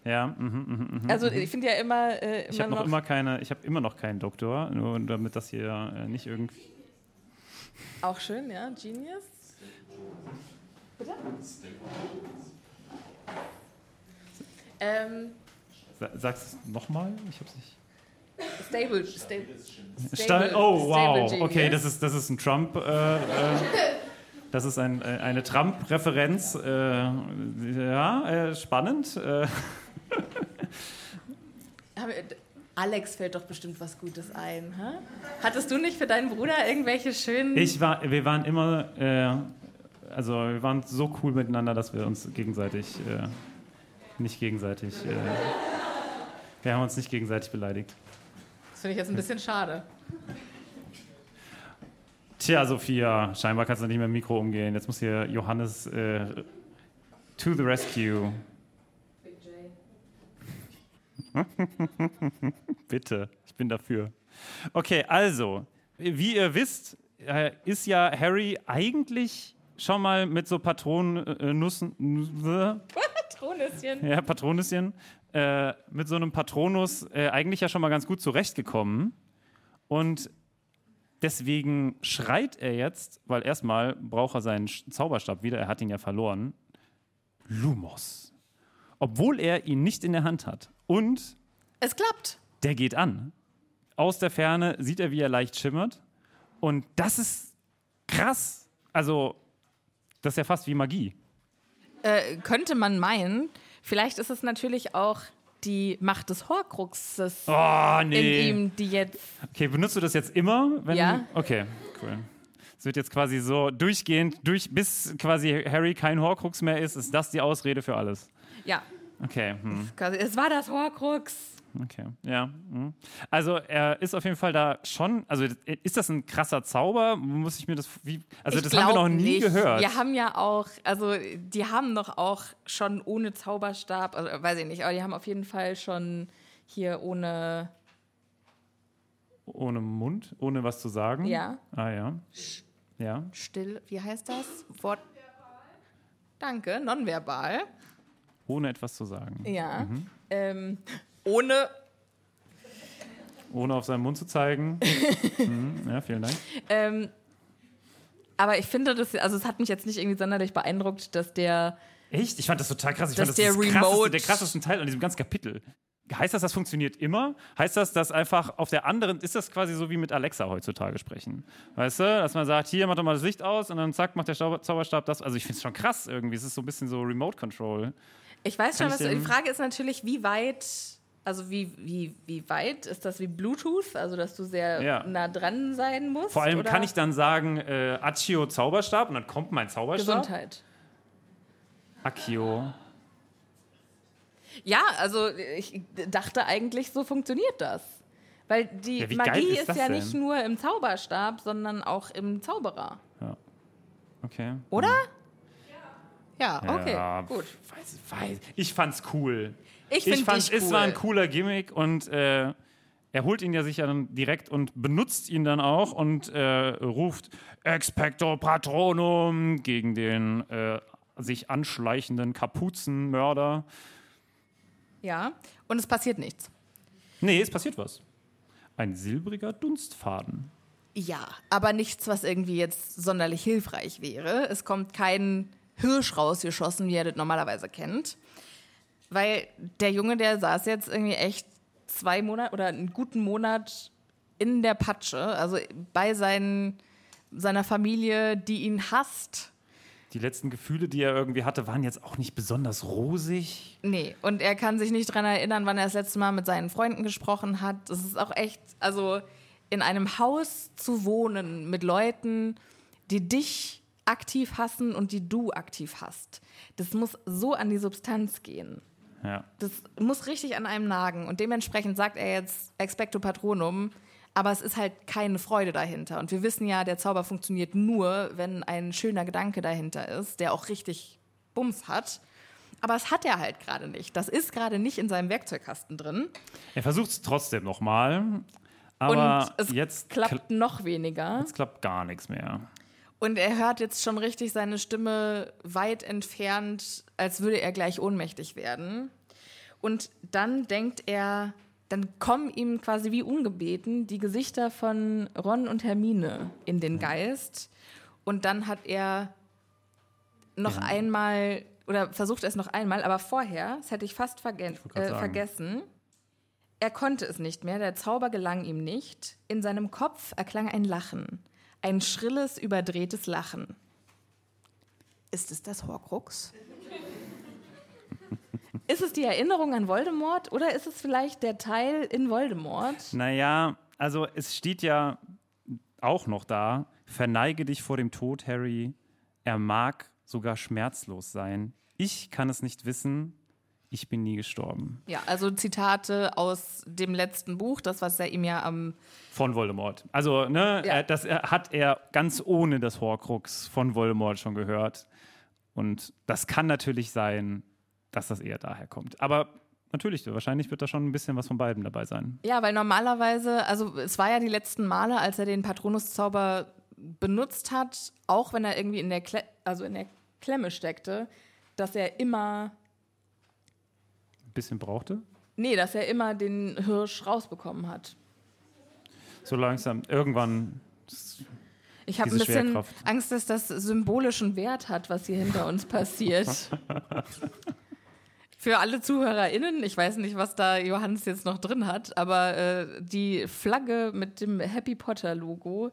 Ja, ja mhm, mhm. Also ich finde ja immer, äh, immer Ich habe noch noch immer keine, ich habe immer noch keinen Doktor, nur damit das hier äh, nicht irgendwie. auch schön, ja, Genius. Bitte? Ähm, Sa- Sag's nochmal? Ich hab's nicht. stable, stable, Sta stable, oh, wow. stable Okay, das ist, das ist ein Trump. Äh, äh, das ist ein, äh, eine Trump-Referenz. Äh, ja, äh, spannend. Äh, Alex fällt doch bestimmt was Gutes ein. Hä? Hattest du nicht für deinen Bruder irgendwelche schönen. ich war, wir waren immer, äh, also wir waren so cool miteinander, dass wir uns gegenseitig, äh, nicht gegenseitig, äh, wir haben uns nicht gegenseitig beleidigt. Das finde ich jetzt ein bisschen schade. Tja, Sophia, scheinbar kannst du nicht mehr im Mikro umgehen. Jetzt muss hier Johannes äh, to the rescue. Bitte, ich bin dafür. Okay, also, wie ihr wisst, äh, ist ja Harry eigentlich schon mal mit so Patronennussen, Patronüschen. ja, Patronüschen, äh, mit so einem Patronus äh, eigentlich ja schon mal ganz gut zurechtgekommen. Und deswegen schreit er jetzt, weil erstmal braucht er seinen Zauberstab wieder, er hat ihn ja verloren, Lumos. Obwohl er ihn nicht in der Hand hat. Und Es klappt. der geht an. Aus der Ferne sieht er, wie er leicht schimmert. Und das ist krass. Also, das ist ja fast wie Magie. Äh, könnte man meinen, vielleicht ist es natürlich auch die Macht des Horcruxes Oh, nee. in ihm, die jetzt. Okay, benutzt du das jetzt immer? Ja. Okay, cool. Es wird jetzt quasi so durchgehend, durch, bis quasi Harry kein Horcrux mehr ist, ist das die Ausrede für alles. Ja, Okay, hm. es war das Horcrux. Okay, ja. Hm. Also er ist auf jeden Fall da schon, also ist das ein krasser Zauber? Muss ich mir das, wie, also Ich das haben wir noch nie nicht. gehört. Wir haben ja auch, also die haben doch auch schon ohne Zauberstab, also weiß ich nicht, aber die haben auf jeden Fall schon hier ohne, Ohne Mund, ohne was zu sagen? ja, Ah ja. Ja. still, wie heißt das? Wort. Danke, nonverbal. Ohne etwas zu sagen. Ja. Mhm. Ähm, ohne, Ohne auf seinen Mund zu zeigen. mhm. Ja, vielen Dank. ähm, aber ich finde das, also es hat mich jetzt nicht irgendwie sonderlich beeindruckt, dass der, Echt? Ich fand das total krass. Ich fand das der das krasseste, der krassesten Teil an diesem ganzen Kapitel. Heißt das, das funktioniert immer? Heißt das, dass einfach auf der anderen, ist das quasi so wie mit Alexa heutzutage sprechen? Weißt du, dass man sagt, hier, mach doch mal das Licht aus und dann zack, macht der Zauber- Zauberstab das. Also ich finde es schon krass irgendwie. Es ist so ein bisschen so Remote Control. ich weiß schon, Kann was ich du, die Frage ist natürlich, wie weit, also wie, wie, wie weit ist das wie Bluetooth, also dass du sehr Ja. nah dran sein musst? Vor allem oder? kann ich dann sagen, äh, Accio Zauberstab und dann kommt mein Zauberstab. Gesundheit. Accio. Ja, also ich dachte eigentlich, so funktioniert das. Weil die Ja, Magie ist ist, ja denn? nicht nur im Zauberstab, sondern auch im Zauberer. Okay. Oder? Ja, Ja, okay, gut. Weiß, weiß. Ich fand's cool. Ich finde fand, cool. es war ein cooler Gimmick und äh, er holt ihn ja sicher dann direkt und benutzt ihn dann auch und äh, ruft Expecto Patronum gegen den äh, sich anschleichenden Kapuzenmörder. Ja, und es passiert nichts. Nee, es passiert was. Ein silbriger Dunstfaden. Ja, aber nichts, was irgendwie jetzt sonderlich hilfreich wäre. Es kommt kein Hirsch rausgeschossen, wie ihr das normalerweise kennt. Weil der Junge, der saß jetzt irgendwie echt zwei Monate oder einen guten Monat in der Patsche, also bei seinen, seiner Familie, die ihn hasst. Die letzten Gefühle, die er irgendwie hatte, waren jetzt auch nicht besonders rosig. Nee, und er kann sich nicht dran erinnern, wann er das letzte Mal mit seinen Freunden gesprochen hat. Das ist auch echt, also in einem Haus zu wohnen mit Leuten, die dich aktiv hassen und die du aktiv hast. Das muss so an die Substanz gehen. Ja. Das muss richtig an einem nagen. Und dementsprechend sagt er jetzt Expecto Patronum, aber es ist halt keine Freude dahinter. Und wir wissen ja, der Zauber funktioniert nur, wenn ein schöner Gedanke dahinter ist, der auch richtig Bums hat. Aber es hat er halt gerade nicht. Das ist gerade nicht in seinem Werkzeugkasten drin. Er versucht es trotzdem nochmal. Aber und es jetzt, klappt noch weniger. jetzt klappt gar nichts mehr. Und er hört jetzt schon richtig seine Stimme weit entfernt, als würde er gleich ohnmächtig werden. Und dann denkt er, dann kommen ihm quasi wie ungebeten die Gesichter von Ron und Hermine in den Geist. Und dann hat er noch Ja. einmal, oder versucht es noch einmal, aber vorher, das hätte ich fast verge grad äh, vergessen, er konnte es nicht mehr, der Zauber gelang ihm nicht. In seinem Kopf erklang ein Lachen. Ein schrilles, überdrehtes Lachen. Ist es das Horcrux? ist es die Erinnerung an Voldemort oder ist es vielleicht der Teil in Voldemort? Naja, also es steht ja auch noch da, verneige dich vor dem Tod, Harry. Er mag sogar schmerzlos sein. Ich kann es nicht wissen. Ich bin nie gestorben. Ja, also Zitate aus dem letzten Buch, das, was er ihm ja am. Von Voldemort. Also, ne, Ja. äh, das äh, hat er ganz ohne das Horcrux von Voldemort schon gehört. Und das kann natürlich sein, dass das eher daher kommt. Aber natürlich, wahrscheinlich wird da schon ein bisschen was von beiden dabei sein. Ja, weil normalerweise, also es war ja die letzten Male, als er den Patronuszauber benutzt hat, auch wenn er irgendwie in der, Kle also in der Klemme steckte, dass er immer bisschen brauchte. Nee, dass er immer den Hirsch rausbekommen hat. So langsam, irgendwann. Ich habe ein bisschen Schwerkraft. Angst, dass das symbolischen Wert hat, was hier hinter uns passiert. Für alle ZuhörerInnen, ich weiß nicht, was da Johannes jetzt noch drin hat, aber äh, die Flagge mit dem Happy Potter-Logo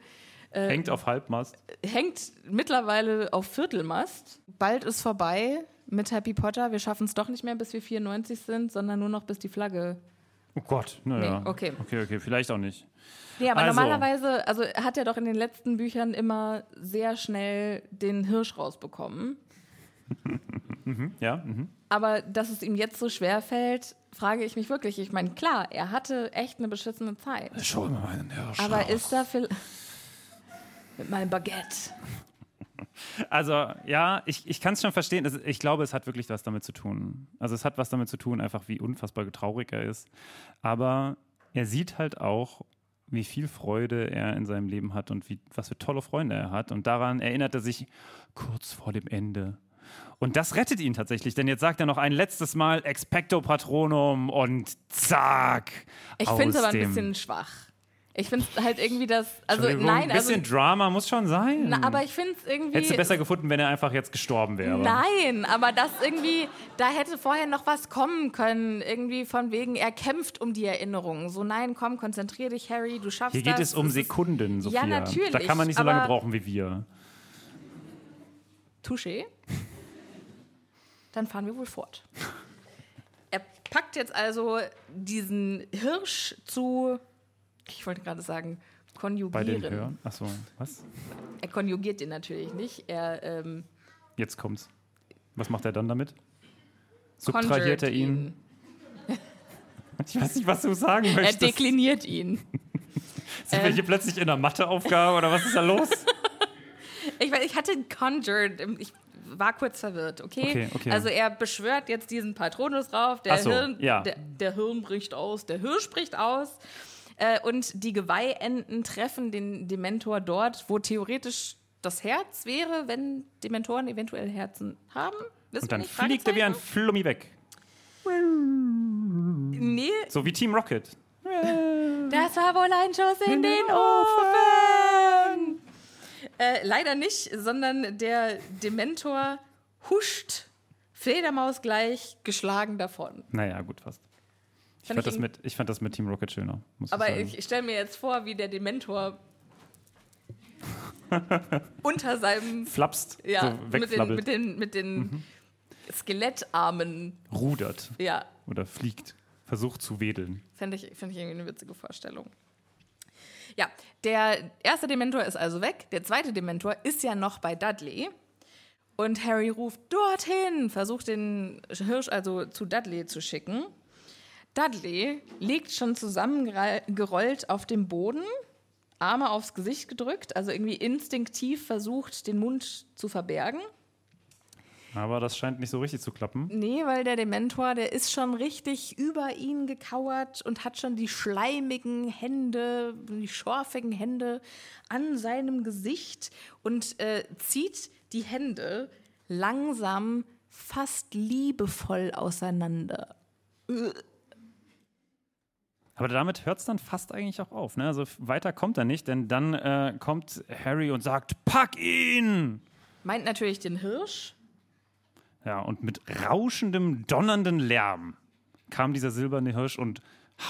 Hängt auf Halbmast. hängt mittlerweile auf Viertelmast. Bald ist vorbei mit Happy Potter. Wir schaffen es doch nicht mehr, bis wir 94 sind, sondern nur noch bis die Flagge. Oh Gott, naja. Nee, okay. Okay, okay, vielleicht auch nicht. Nee, aber Also. normalerweise, also hat er doch in den letzten Büchern immer sehr schnell den Hirsch rausbekommen. Ja, mhm. Aber dass es ihm jetzt so schwer fällt, frage ich mich wirklich. Ich meine, klar, er hatte echt eine beschissene Zeit. Schau mal meinen Hirsch. Aber ist da viel. Mit meinem Baguette. Also, ja, ich, ich kann es schon verstehen. Ich glaube, es hat wirklich was damit zu tun. Also, es hat was damit zu tun, einfach wie unfassbar traurig er ist. Aber er sieht halt auch, wie viel Freude er in seinem Leben hat und wie, was für tolle Freunde er hat. Und daran erinnert er sich kurz vor dem Ende. Und das rettet ihn tatsächlich, denn jetzt sagt er noch ein letztes Mal Expecto Patronum und zack. Ich finde es aber ein bisschen schwach. Ich finde es halt irgendwie das. Also, nein, ein also. bisschen Drama muss schon sein. Na, aber ich finde es irgendwie. Hättest du besser gefunden, wenn er einfach jetzt gestorben wäre. Nein, aber das irgendwie, da hätte vorher noch was kommen können. Irgendwie von wegen, er kämpft um die Erinnerungen. So, nein, komm, konzentrier dich, Harry, du schaffst Hier geht das. es um Es ist- Sekunden, Sophia. Ja, natürlich, Da kann man nicht so lange brauchen wie wir. Touché. Dann fahren wir wohl fort. Er packt jetzt also diesen Hirsch zu, ich wollte gerade sagen, Bei den konjugieren. Hören. Achso, was? Er konjugiert den natürlich nicht. Er ähm, Jetzt kommt's. Was macht er dann damit? Subtrahiert er ihn? Ich weiß nicht, was du sagen Er möchtest. dekliniert ihn. Sind wir ähm, hier plötzlich in einer Matheaufgabe oder was ist da los? Ich, weiß, ich hatte conjured, im- ich war kurz verwirrt, okay? Okay, okay. Also er beschwört jetzt diesen Patronus rauf, der, so, Hirn, ja. der, der Hirn bricht aus, der Hirsch bricht aus äh, und die Geweihenden treffen den Dementor dort, wo theoretisch das Herz wäre, wenn Dementoren eventuell Herzen haben. Wissen Und dann nicht? fliegt er wie ein? Flummi weg. Nee, So wie Team Rocket. Das war wohl ein Schuss in, den, Ofen. Äh, leider nicht, sondern der Dementor huscht Fledermaus gleich geschlagen davon. Naja, gut, fast. Ich Fand das mit, ich fand das mit Team Rocket schöner. Aber ich ich stelle mir jetzt vor, wie der Dementor unter seinem Flapst, ja, so mit den, mit den, mit den Skelettarmen. rudert Ja, oder fliegt, versucht zu wedeln. fände ich, fänd ich irgendwie eine witzige Vorstellung. Ja, der erste Dementor ist also weg. Der zweite Dementor ist ja noch bei Dudley. Und Harry ruft dorthin, versucht den Hirsch also zu Dudley zu schicken. Dudley liegt schon zusammengerollt auf dem Boden, Arme aufs Gesicht gedrückt, also irgendwie instinktiv versucht, den Mund zu verbergen. Aber das scheint nicht so richtig zu klappen. Nee, weil der Dementor, der ist schon richtig über ihn gekauert und hat schon die schleimigen Hände, die schorfigen Hände an seinem Gesicht und äh, zieht die Hände langsam, fast liebevoll auseinander. Aber damit hört es dann fast eigentlich auch auf. Ne? Also weiter kommt er nicht, denn dann äh, kommt Harry und sagt, pack ihn! Meint natürlich den Hirsch. Ja, und mit rauschendem, donnernden Lärm kam dieser silberne Hirsch und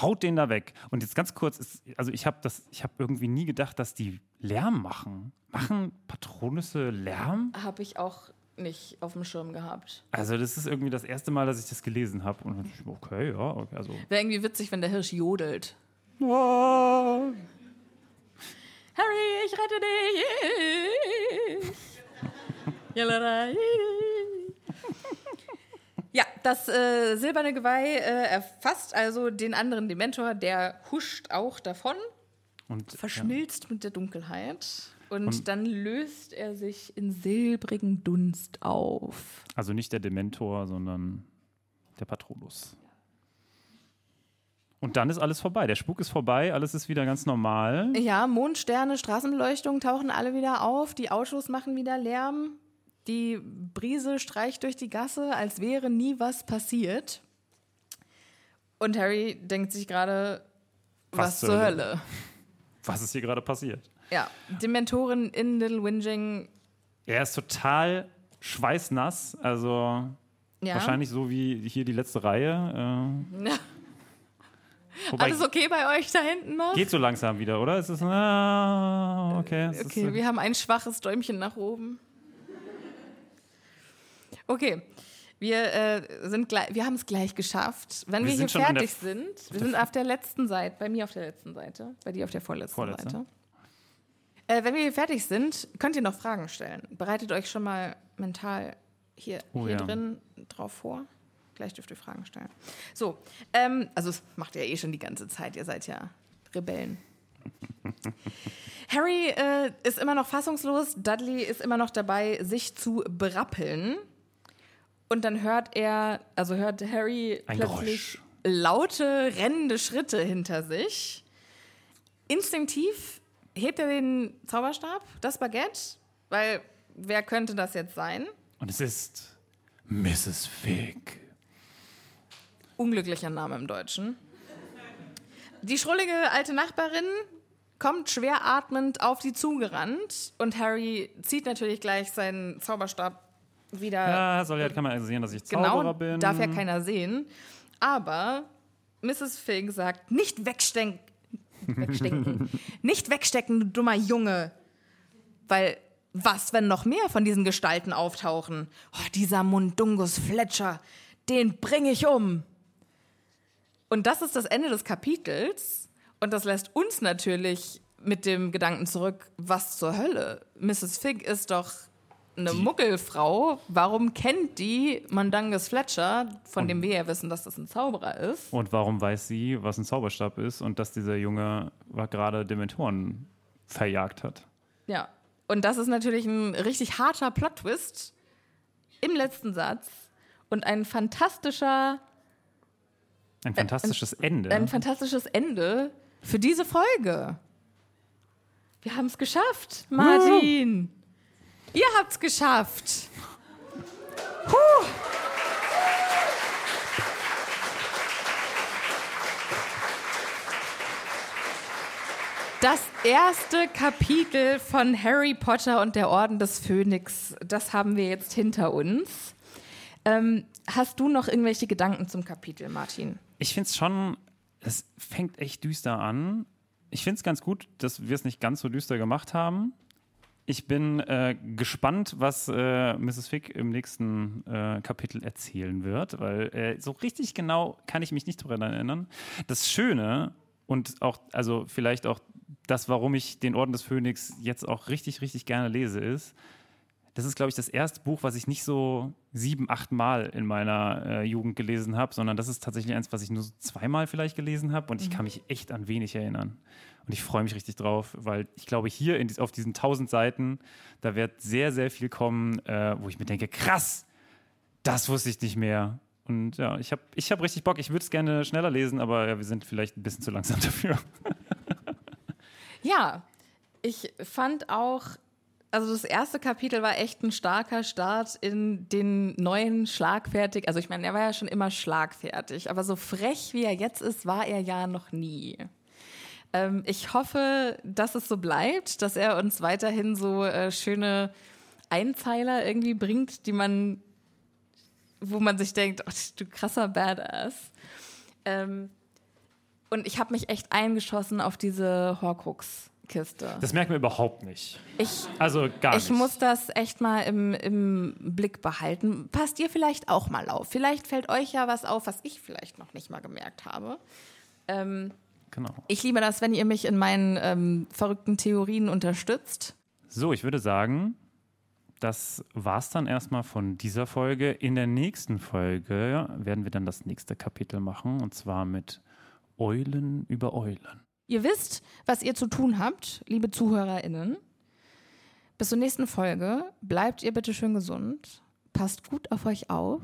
haut den da weg. Und jetzt ganz kurz, ist, also ich habe habe irgendwie nie gedacht, dass die Lärm machen. Machen Patronusse Lärm? Habe ich auch nicht auf dem Schirm gehabt. Also das ist irgendwie das erste Mal, dass ich das gelesen habe. Und ich, okay, ja, okay, also. Wäre irgendwie witzig, wenn der Hirsch jodelt. Wow. Harry, ich rette dich. Ja, das äh, silberne Geweih äh, erfasst also den anderen Dementor, der huscht auch davon, Und, verschmilzt mit der Dunkelheit und, dann löst er sich in silbrigen Dunst auf. Also nicht der Dementor, sondern der Patronus. Und dann ist alles vorbei. Der Spuk ist vorbei, alles ist wieder ganz normal. Ja, Mond, Sterne, Straßenbeleuchtung tauchen alle wieder auf, die Autos machen wieder Lärm, die Brise streicht durch die Gasse, als wäre nie was passiert. Und Harry denkt sich gerade, was, zur Hölle? Was ist hier gerade passiert? Ja, Dementoren in Little Whinging. Er ist total schweißnass, also Ja. wahrscheinlich so wie hier die letzte Reihe. Äh, Ja. wobei, Alles okay bei euch da hinten noch? geht so langsam wieder, oder? Es ist, ah, okay. Es Okay, ist, wir haben ein schwaches Däumchen nach oben. Okay, wir, äh, sind gleich, wir haben es gleich geschafft. Wenn Wir wir, hier fertig sind, wir sind auf der letzten Seite, bei mir auf der letzten Seite, bei dir auf der vorletzten Vorletzte. Seite. Äh, wenn wir hier fertig sind, könnt ihr noch Fragen stellen. Bereitet euch schon mal mental hier, Oh hier ja. drin drauf vor. Gleich dürft ihr Fragen stellen. So, ähm, also das macht ihr eh schon die ganze Zeit. Ihr seid ja Rebellen. Harry äh, ist immer noch fassungslos. Dudley ist immer noch dabei, sich zu berappeln. Und dann hört er, also hört Harry Ein plötzlich Geräusch. laute, rennende Schritte hinter sich. Instinktiv hebt er den Zauberstab, das Baguette, weil wer könnte das jetzt sein? Und es ist Mrs. Fig. Unglücklicher Name im Deutschen. Die schrullige alte Nachbarin kommt schwer atmend auf die zugerannt und Harry zieht natürlich gleich seinen Zauberstab wieder Ja, soll ja, kann man also sehen, dass ich Zauberer genau, bin. darf ja keiner sehen. Aber Mrs. Fig sagt, nicht wegstecken, wegstecken, nicht wegstecken, du dummer Junge. Weil, was, wenn noch mehr von diesen Gestalten auftauchen? Oh, dieser Mundungus Fletcher, den bringe ich um. Und das ist das Ende des Kapitels. Und das lässt uns natürlich mit dem Gedanken zurück, was zur Hölle? Mrs. Fig ist doch eine Muggelfrau. Warum kennt die Mandangus Fletcher, von dem wir ja wissen, dass das ein Zauberer ist? Und warum weiß sie, was ein Zauberstab ist und dass dieser Junge gerade Dementoren verjagt hat? Ja. Und das ist natürlich ein richtig harter Plot-Twist im letzten Satz und ein fantastischer, Ein fantastisches Ende. ein fantastisches Ende für diese Folge. Wir haben es geschafft, Martin. Ihr habt's geschafft. Puh. Das erste Kapitel von Harry Potter und der Orden des Phönix, das haben wir jetzt hinter uns. Ähm, hast du noch irgendwelche Gedanken zum Kapitel, Martin? Ich finde es schon, es fängt echt düster an. Ich finde es ganz gut, dass wir es nicht ganz so düster gemacht haben. Ich bin äh, gespannt, was äh, Mrs. Fick im nächsten äh, Kapitel erzählen wird, weil äh, so richtig genau kann ich mich nicht daran erinnern. Das Schöne und auch, also vielleicht auch das, warum ich den Orden des Phönix jetzt auch richtig, richtig gerne lese, ist, das ist, glaube ich, das erste Buch, was ich nicht so sieben, acht Mal in meiner äh, Jugend gelesen habe, sondern das ist tatsächlich eins, was ich nur so zweimal vielleicht gelesen habe und ich kann mich echt an wenig erinnern. Und ich freue mich richtig drauf, weil ich glaube, hier in, auf diesen tausend Seiten, da wird sehr, sehr viel kommen, äh, wo ich mir denke, krass, das wusste ich nicht mehr. Und ja, ich habe ich hab richtig Bock. Ich würde es gerne schneller lesen, aber ja, wir sind vielleicht ein bisschen zu langsam dafür. Ja, ich fand auch, also das erste Kapitel war echt ein starker Start in den neuen schlagfertig. Also ich meine, er war ja schon immer schlagfertig, aber so frech wie er jetzt ist, war er ja noch nie. Ähm, ich hoffe, dass es so bleibt, dass er uns weiterhin so äh, schöne Einzeiler irgendwie bringt, die man, wo man sich denkt, oh, du krasser Badass. Ähm, und ich habe mich echt eingeschossen auf diese Horcrux-Kiste. Das merkt man überhaupt nicht. Ich, Also gar ich nicht. muss das echt mal im, im Blick behalten. Passt ihr vielleicht auch mal auf. Vielleicht fällt euch ja was auf, was ich vielleicht noch nicht mal gemerkt habe. Ähm, genau. ich liebe das, wenn ihr mich in meinen ähm, verrückten Theorien unterstützt. So, ich würde sagen, das war's dann erstmal von dieser Folge. In der nächsten Folge werden wir dann das nächste Kapitel machen und zwar mit Eulen über Eulen. Ihr wisst, was ihr zu tun habt, liebe ZuhörerInnen. Bis zur nächsten Folge. Bleibt ihr bitte schön gesund. Passt gut auf euch auf.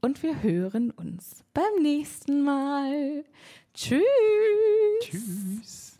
Und wir hören uns beim nächsten Mal. Tschüss. Tschüss.